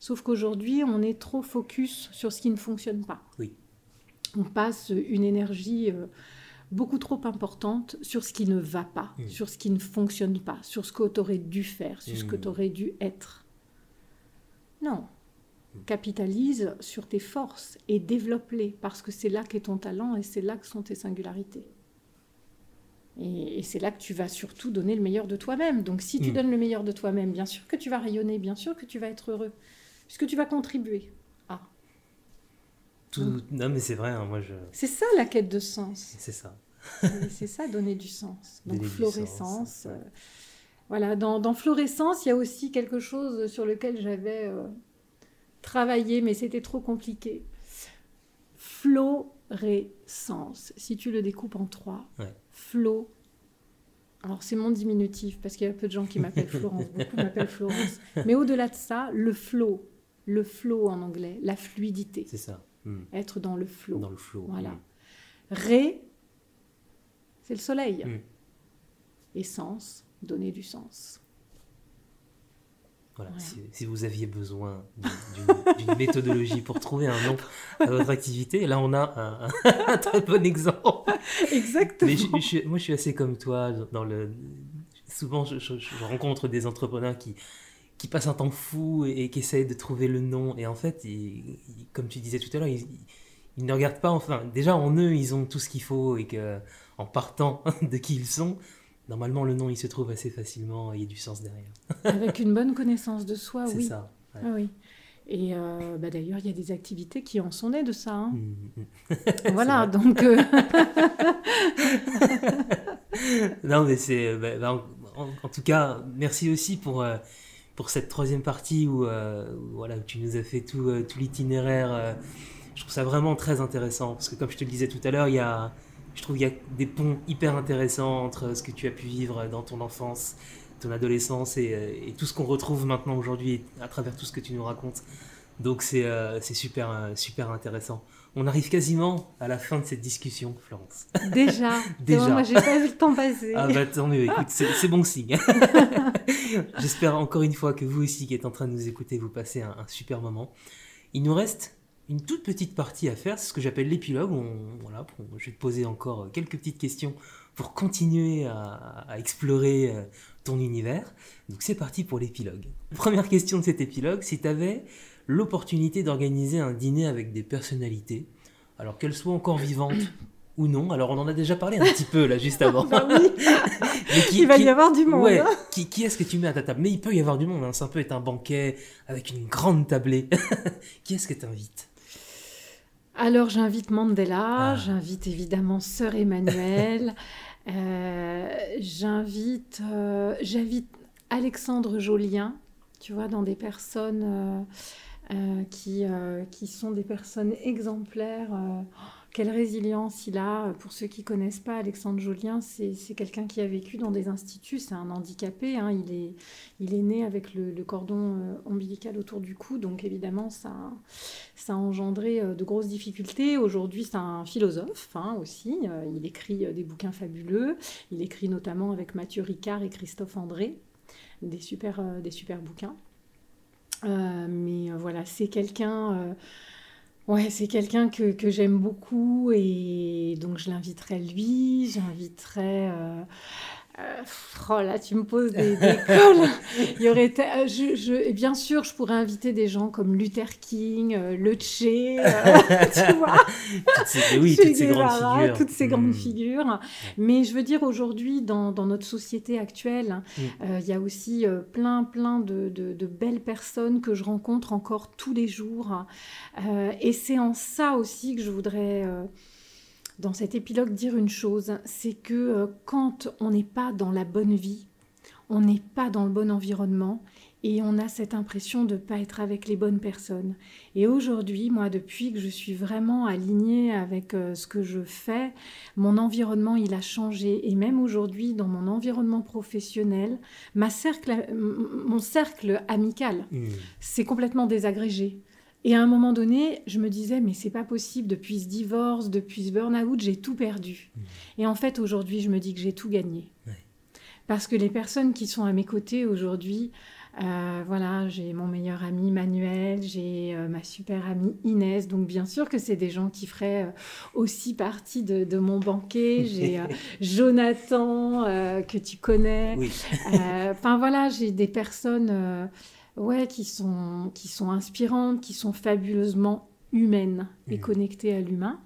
Sauf qu'aujourd'hui, on est trop focus sur ce qui ne fonctionne pas. Oui. On passe une énergie euh, beaucoup trop importante sur ce qui ne va pas, sur ce qui ne fonctionne pas, sur ce que tu aurais dû faire, sur ce que tu aurais dû être. Non. Capitalise sur tes forces et développe-les parce que c'est là qu'est ton talent et c'est là que sont tes singularités. Et, c'est là que tu vas surtout donner le meilleur de toi-même. Donc si tu mm. donnes le meilleur de toi-même, bien sûr que tu vas rayonner, bien sûr que tu vas être heureux, puisque tu vas contribuer. Ah. Tout... non mais c'est vrai, hein, moi je... C'est ça la quête de sens. C'est ça. [LAUGHS] c'est ça, donner du sens. Donc florescence. Euh, voilà, dans, dans, Florescence, il y a aussi quelque chose sur lequel j'avais euh, travaillé, mais c'était trop compliqué. Florescence. Si tu le découpes en trois, ouais. Flo. Alors, c'est mon diminutif, parce qu'il y a peu de gens qui m'appellent Florence, beaucoup m'appellent Florence. Mais au-delà de ça, le flow, le flow en anglais, la fluidité. C'est ça. Hmm. Être dans le flow. Dans le flow. Voilà. Hmm. Ré, c'est le soleil. Hmm. Essence, donner du sens. Voilà, Si, vous aviez besoin [LAUGHS] d'une méthodologie pour trouver un nom à votre activité, là on a un, [LAUGHS] très bon exemple. Exactement. Mais moi je suis assez comme toi. Dans le, souvent je, rencontre des entrepreneurs qui, qui passent un temps fou et, qui essayent de trouver le nom. Et en fait, comme tu disais tout à l'heure, ils, ils, ne regardent pas, enfin, déjà en eux, ils ont tout ce qu'il faut et que en partant [LAUGHS] de qui ils sont, normalement, le nom, il se trouve assez facilement, il y a du sens derrière. Avec une bonne connaissance de soi, [LAUGHS] oui. C'est ça. Ah oui. Et euh, bah d'ailleurs, il y a des activités qui en sont nées de ça. Hein. [LAUGHS] Mmh, mmh. voilà, donc. Euh, [LAUGHS] non, mais c'est. Bah, bah, en, tout cas, merci aussi pour, pour cette troisième partie où, voilà, où tu nous as fait tout, tout l'itinéraire. je trouve ça vraiment très intéressant parce que, comme je te le disais tout à l'heure, il y a, je trouve qu'il y a des ponts hyper intéressants entre ce que tu as pu vivre dans ton enfance, ton adolescence et, tout ce qu'on retrouve maintenant aujourd'hui à travers tout ce que tu nous racontes. Donc c'est super, super intéressant. On arrive quasiment à la fin de cette discussion, Florence. Déjà [LAUGHS] Déjà. Moi, j'ai pas vu le temps passer. Ah bah tant mieux, écoute, c'est bon signe. [LAUGHS] J'espère encore une fois que vous aussi qui êtes en train de nous écouter, vous passez un, super moment. Il nous reste une toute petite partie à faire, c'est ce que j'appelle l'épilogue. Voilà, je vais te poser encore quelques petites questions pour continuer à, à explorer euh, ton univers. Donc c'est parti pour l'épilogue. Première question de cet épilogue, si tu avais l'opportunité d'organiser un dîner avec des personnalités, alors qu'elles soient encore vivantes ou non. Alors on en a déjà parlé un petit peu là juste avant. [LAUGHS] bah oui. [LAUGHS] il va y avoir du monde. Ouais, qui, qui est-ce que tu mets à ta table? Mais il peut y avoir du monde. Hein. Ça peut être un banquet avec une grande tablée. [LAUGHS] qui est-ce que tu invites alors j'invite Mandela, ah. j'invite évidemment Sœur Emmanuel, [LAUGHS] euh, j'invite, euh, j'invite Alexandre Jolien, tu vois, dans des personnes euh, qui, qui sont des personnes exemplaires. Quelle résilience il a. Pour ceux qui connaissent pas, Alexandre Jolien, c'est quelqu'un qui a vécu dans des instituts, c'est un handicapé. Hein. il, est, né avec le, cordon ombilical autour du cou, donc évidemment, ça, a engendré de grosses difficultés. Aujourd'hui, c'est un philosophe hein, aussi. il écrit des bouquins fabuleux. Il écrit notamment avec Mathieu Ricard et Christophe André des super, des super bouquins. Euh, mais euh, voilà, c'est quelqu'un. Euh, ouais, c'est quelqu'un que, j'aime beaucoup et donc je l'inviterai lui, j'inviterai euh, oh là, tu me poses des, des [LAUGHS] Il y aurait, euh, je, je, et bien sûr, je pourrais inviter des gens comme Luther King, euh, Le Che, [LAUGHS] tu vois. toutes ces, oui, toutes ces grandes figures. Toutes ces grandes hmm. figures. Mais je veux dire, aujourd'hui, dans, dans, notre société actuelle, hmm. il y a aussi plein, plein de, de, de, belles personnes que je rencontre encore tous les jours. et c'est en ça aussi que je voudrais dans cet épilogue dire une chose, c'est que euh, quand on n'est pas dans la bonne vie, on n'est pas dans le bon environnement et on a cette impression de ne pas être avec les bonnes personnes. Et aujourd'hui, moi, depuis que je suis vraiment alignée avec euh, ce que je fais, mon environnement, il a changé. Et même aujourd'hui, dans mon environnement professionnel, ma cercle, mon cercle amical, mmh. c'est complètement désagrégé. Et à un moment donné, je me disais, mais c'est pas possible, depuis ce divorce, depuis ce burn-out, j'ai tout perdu. Mmh. Et en fait, aujourd'hui, je me dis que j'ai tout gagné. Parce que les personnes qui sont à mes côtés aujourd'hui, euh, voilà, j'ai mon meilleur ami Manuel, j'ai euh, ma super amie Inès, donc bien sûr que c'est des gens qui feraient euh, aussi partie de, mon banquet. J'ai [LAUGHS] Jonathan que tu connais. Enfin voilà, j'ai des personnes ouais, qui sont, qui sont inspirantes, qui sont fabuleusement humaines et mmh. connectées à l'humain.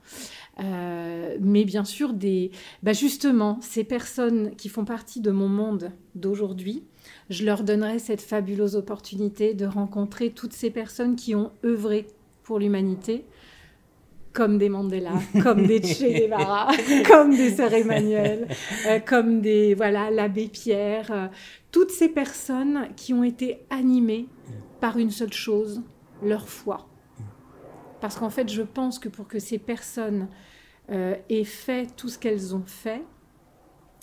Euh, mais bien sûr, des, bah justement, ces personnes qui font partie de mon monde d'aujourd'hui, je leur donnerai cette fabuleuse opportunité de rencontrer toutes ces personnes qui ont œuvré pour l'humanité, comme des Mandela, [LAUGHS] comme des Che Guevara, [LAUGHS] comme des Sœurs Emmanuel, euh, comme des voilà l'abbé Pierre, euh, toutes ces personnes qui ont été animées par une seule chose, leur foi. Parce qu'en fait, je pense que pour que ces personnes euh, aient fait tout ce qu'elles ont fait,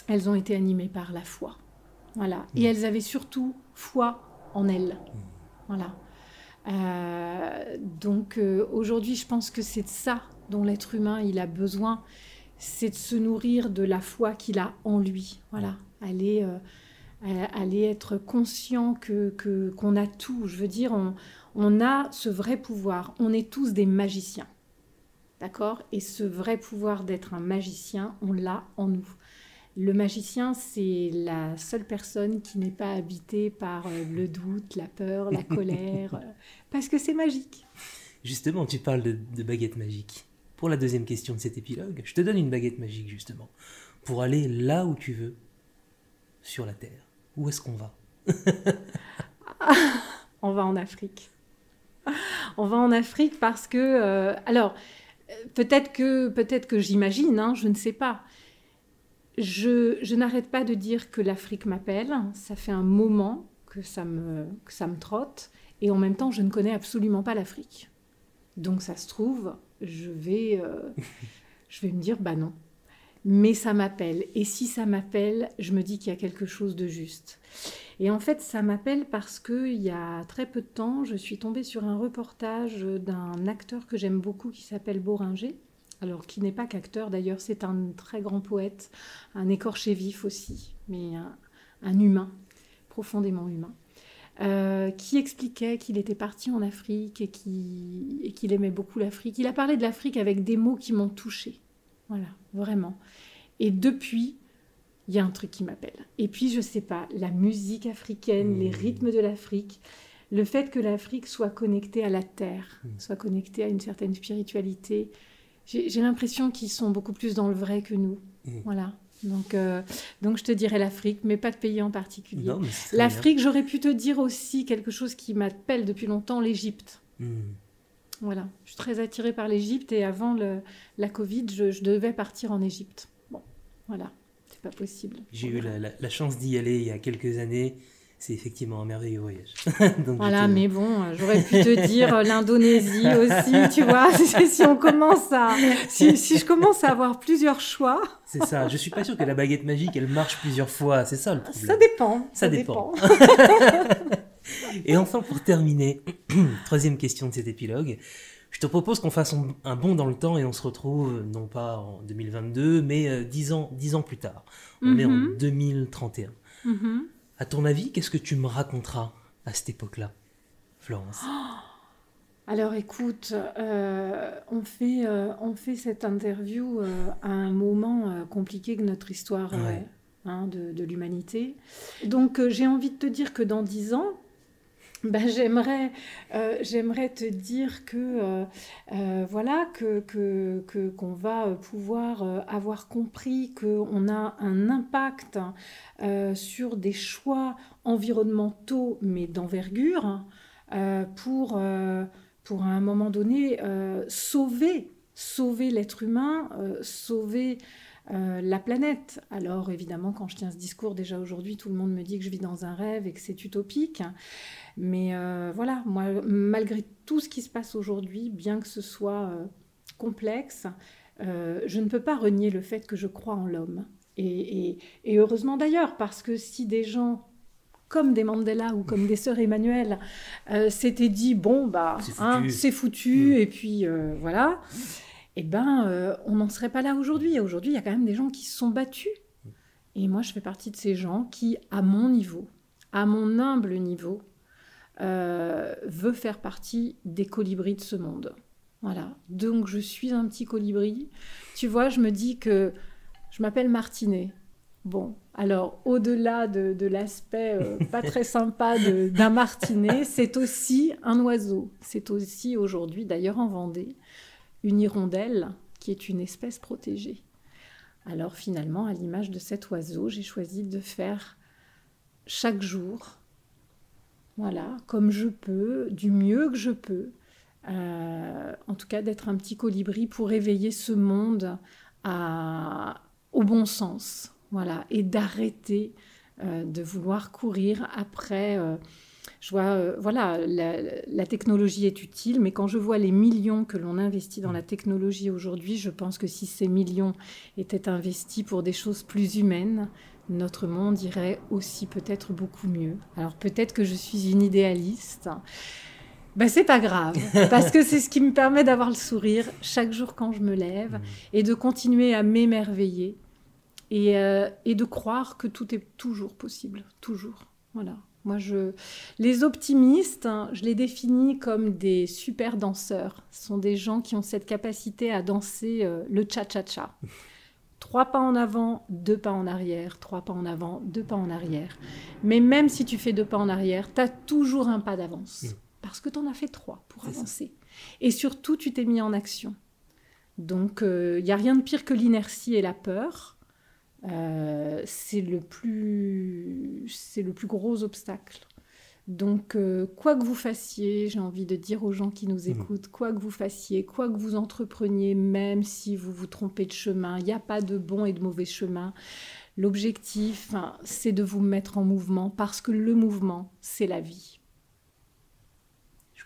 elles ont été animées par la foi. Voilà. Et elles avaient surtout foi en elles. Voilà. Euh, donc euh, aujourd'hui, je pense que c'est de ça dont l'être humain il a besoin, c'est de se nourrir de la foi qu'il a en lui. Voilà, aller, euh, aller être conscient que qu'on a tout. Je veux dire, on, on a ce vrai pouvoir. On est tous des magiciens, d'accord? Et ce vrai pouvoir d'être un magicien, on l'a en nous. Le magicien, c'est la seule personne qui n'est pas habitée par euh, le doute, la peur, la [LAUGHS] colère, euh, parce que c'est magique. Justement, tu parles de, baguette magique. Pour la deuxième question de cet épilogue, je te donne une baguette magique, justement, pour aller là où tu veux, sur la Terre. Où est-ce qu'on va? [LAUGHS] On va en Afrique. On va en Afrique parce que... Euh, alors, peut-être que, peut que j'imagine, hein, je ne sais pas je, je n'arrête pas de dire que l'Afrique m'appelle. Ça fait un moment que ça, me, que ça me trotte. Et en même temps, je ne connais absolument pas l'Afrique. Donc ça se trouve, je vais, euh, [LAUGHS] je vais me dire, bah non. Mais ça m'appelle. Et si ça m'appelle, je me dis qu'il y a quelque chose de juste. Et en fait, ça m'appelle parce qu'il y a très peu de temps, je suis tombée sur un reportage d'un acteur que j'aime beaucoup qui s'appelle Boringer. Alors, qui n'est pas qu'acteur d'ailleurs, c'est un très grand poète, un écorché vif aussi, mais un, humain, profondément humain. Euh, qui expliquait qu'il était parti en Afrique et qu'il aimait beaucoup l'Afrique. Il a parlé de l'Afrique avec des mots qui m'ont touchée. Voilà, vraiment. Et depuis, il y a un truc qui m'appelle. Et puis, je sais pas, la musique africaine, les mmh. rythmes de l'Afrique, le fait que l'Afrique soit connectée à la terre, mmh. soit connectée à une certaine spiritualité, j'ai l'impression qu'ils sont beaucoup plus dans le vrai que nous. Mmh. Voilà. Donc, euh, donc, je te dirais l'Afrique, mais pas de pays en particulier. L'Afrique, j'aurais pu te dire aussi quelque chose qui m'appelle depuis longtemps, l'Égypte. Voilà, je suis très attirée par l'Égypte et avant le, la Covid, je, je devais partir en Égypte. Bon, voilà pas possible. J'ai eu la, chance d'y aller il y a quelques années. C'est effectivement un merveilleux voyage. [LAUGHS] voilà, mais bon, j'aurais pu te dire l'Indonésie [LAUGHS] aussi, tu vois. [LAUGHS] si on commence à, si, je commence à avoir plusieurs choix. C'est ça. Je suis pas sûr que la baguette magique, elle marche plusieurs fois. C'est ça le problème. Ça dépend. Ça, dépend. Et enfin, pour terminer, [CLEARS THROAT] troisième question de cet épilogue. Je te propose qu'on fasse un bond dans le temps et on se retrouve non pas en 2022, mais 10 euh, ans, 10 ans plus tard. On est en 2031. Mhm. Mhm. À ton avis, qu'est-ce que tu me raconteras à cette époque-là, Florence? [GASPS] Alors écoute, euh, on, fait, euh, on fait cette interview à un moment compliqué de notre histoire hein, de, de l'humanité. Donc j'ai envie de te dire que dans 10 ans, ben, j'aimerais, euh, j'aimerais te dire que euh, euh, voilà que, que, qu'on va pouvoir avoir compris qu'on a un impact sur des choix environnementaux mais d'envergure pour pour à un moment donné sauver sauver l'être humain sauver la planète. Alors évidemment, quand je tiens ce discours, déjà aujourd'hui, tout le monde me dit que je vis dans un rêve et que c'est utopique. Mais euh, voilà, moi, malgré tout ce qui se passe aujourd'hui, bien que ce soit euh, complexe, euh, je ne peux pas renier le fait que je crois en l'homme. Et, heureusement d'ailleurs, parce que si des gens comme des Mandela ou comme des sœurs Emmanuel s'étaient dit bon bah c'est foutu, hein, mm. et puis voilà, eh ben on n'en serait pas là aujourd'hui. Aujourd'hui, il y a quand même des gens qui se sont battus. Et moi, je fais partie de ces gens qui, à mon niveau, à mon humble niveau, euh, veut faire partie des colibris de ce monde. Voilà. Donc je suis un petit colibri. Tu vois, je me dis que je m'appelle Martinet. Bon, alors au-delà de, l'aspect euh, [LAUGHS] pas très sympa d'un martinet, c'est aussi un oiseau. C'est aussi aujourd'hui, d'ailleurs en Vendée, hirondelle qui est une espèce protégée. Alors finalement, à l'image de cet oiseau, j'ai choisi de faire chaque jour voilà, comme je peux, du mieux que je peux. Euh, en tout cas, d'être un petit colibri pour éveiller ce monde au bon sens, voilà, et d'arrêter euh, de vouloir courir après. Euh, je vois, voilà, la, technologie est utile, mais quand je vois les millions que l'on investit dans la technologie aujourd'hui, je pense que si ces millions étaient investis pour des choses plus humaines, notre monde irait aussi peut-être beaucoup mieux. Alors peut-être que je suis une idéaliste. Ben, c'est pas grave, [LAUGHS] parce que c'est ce qui me permet d'avoir le sourire chaque jour quand je me lève mmh. et de continuer à m'émerveiller et, euh, et, de croire que tout est toujours possible, toujours. Voilà. Moi, je... les optimistes, hein, je les définis comme des super danseurs. Ce sont des gens qui ont cette capacité à danser euh, le cha-cha-cha. Trois pas en avant, deux pas en arrière, trois pas en avant, deux pas en arrière. Mais même si tu fais deux pas en arrière, tu as toujours un pas d'avance. Mm. Parce que tu en as fait trois pour avancer. Et surtout, tu t'es mis en action. Donc, il euh, n'y a rien de pire que l'inertie et la peur. Euh, c'est le plus c'est le plus gros obstacle Donc, euh, quoi que vous fassiez, j'ai envie de dire aux gens qui nous Mhm. écoutent, quoi que vous fassiez, quoi que vous entrepreniez, même si vous vous trompez de chemin, il n'y a pas de bon et de mauvais chemin. L'objectif, hein, c'est de vous mettre en mouvement parce que le mouvement, c'est la vie.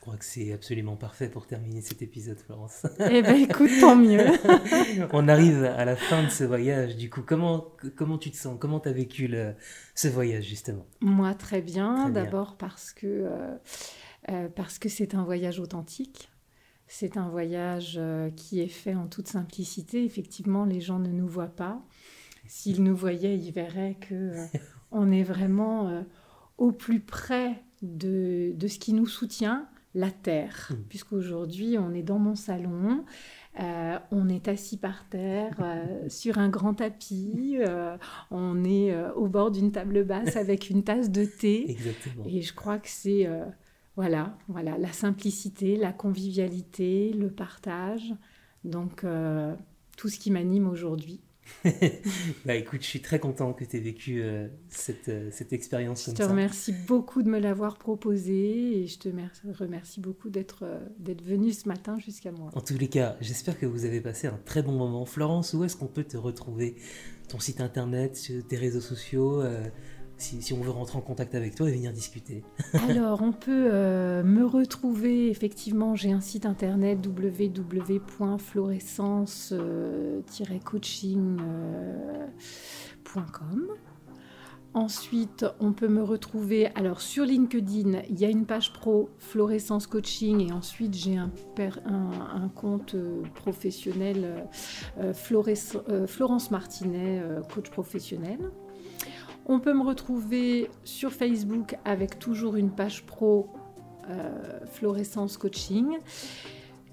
Je crois que c'est absolument parfait pour terminer cet épisode, Florence. Eh bien, écoute, tant mieux. [LAUGHS] On arrive à la fin de ce voyage. Du coup, comment, comment tu te sens? Comment tu as vécu le- ce voyage, justement? Moi, très bien. D'abord parce que euh, euh, parce que c'est un voyage authentique. C'est un voyage euh, qui est fait en toute simplicité. Effectivement, les gens ne nous voient pas. S'ils nous voyaient, ils verraient que [LAUGHS] on est vraiment au plus près de, de ce qui nous soutient, la terre. Mm. Puisqu'aujourd'hui, on est dans mon salon. euh, on est assis par terre euh, [LAUGHS] sur un grand tapis. euh, on est au bord d'une table basse [LAUGHS] avec une tasse de thé. Exactement. Et je crois que c'est voilà, voilà, la simplicité, la convivialité, le partage. Donc tout ce qui m'anime aujourd'hui. Bah écoute, je suis très content que tu aies vécu euh, cette, euh, cette expérience Je comme te ça. remercie beaucoup de me l'avoir proposé et je te mer- remercie beaucoup d'être euh, d'être venu ce matin jusqu'à moi. En tous les cas, j'espère que vous avez passé un très bon moment. Florence, où est-ce qu'on peut te retrouver? Ton site internet, tes réseaux sociaux euh, si, on veut rentrer en contact avec toi et venir discuter. [LAUGHS] Alors, on peut euh, me retrouver, effectivement, j'ai un site internet www.fluorescence-coaching.com. Ensuite, on peut me retrouver, alors sur LinkedIn, il y a une page pro Fluorescence Coaching et ensuite j'ai un, compte euh, professionnel euh, euh, euh, Florence Martinet, euh, coach professionnel. On peut me retrouver sur Facebook avec toujours une page pro euh, Fluorescence Coaching.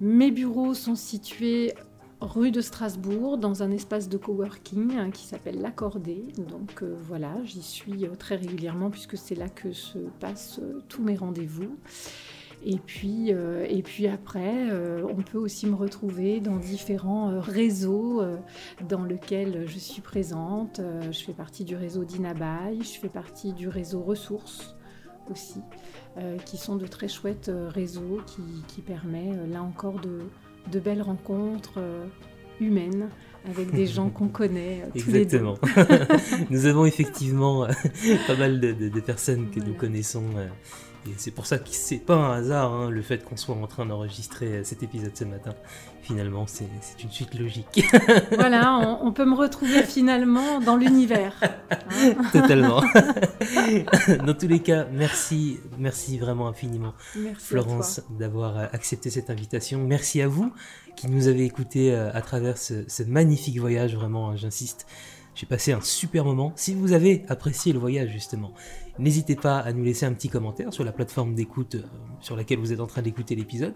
Mes bureaux sont situés rue de Strasbourg dans un espace de coworking hein, qui s'appelle l'Accordé. Donc euh, voilà, j'y suis euh, très régulièrement puisque c'est là que se passent tous mes rendez-vous. Et puis, euh, et puis après, euh, on peut aussi me retrouver dans différents euh, réseaux dans lesquels je suis présente. Je fais partie du réseau d'Inabaye, je fais partie du réseau Ressources aussi, qui sont de très chouettes réseaux qui, qui permet euh, là encore de, de belles rencontres humaines avec des gens qu'on connaît tous les deux. Exactement. [LAUGHS] nous avons effectivement [LAUGHS] pas mal de, de- de personnes que nous connaissons. Et c'est pour ça que c'est pas un hasard hein, le fait qu'on soit en train d'enregistrer euh, cet épisode ce matin. Finalement, c'est une suite logique. [LAUGHS] Voilà, on, on peut me retrouver finalement dans l'univers. hein. [LAUGHS] Totalement. [LAUGHS] Dans tous les cas, merci, merci vraiment infiniment, Merci Florence, d'avoir euh, accepté cette invitation. Merci à vous qui nous avez écoutés euh, à travers ce, ce magnifique voyage. Vraiment, hein, j'insiste. J'ai passé un super moment. Si vous avez apprécié le voyage, justement, n'hésitez pas à nous laisser un petit commentaire sur la plateforme d'écoute euh, sur laquelle vous êtes en train d'écouter l'épisode.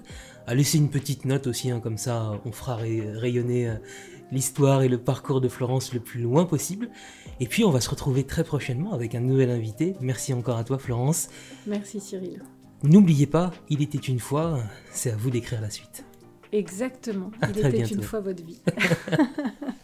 À laisser une petite note aussi, hein, comme ça, on fera ray- rayonner euh, l'histoire et le parcours de Florence le plus loin possible. Et puis, on va se retrouver très prochainement avec un nouvel invité. Merci encore à toi, Florence. Merci Cyril. N'oubliez pas, il était une fois, c'est à vous d'écrire la suite. Exactement. Il était bientôt. une fois votre vie. [LAUGHS]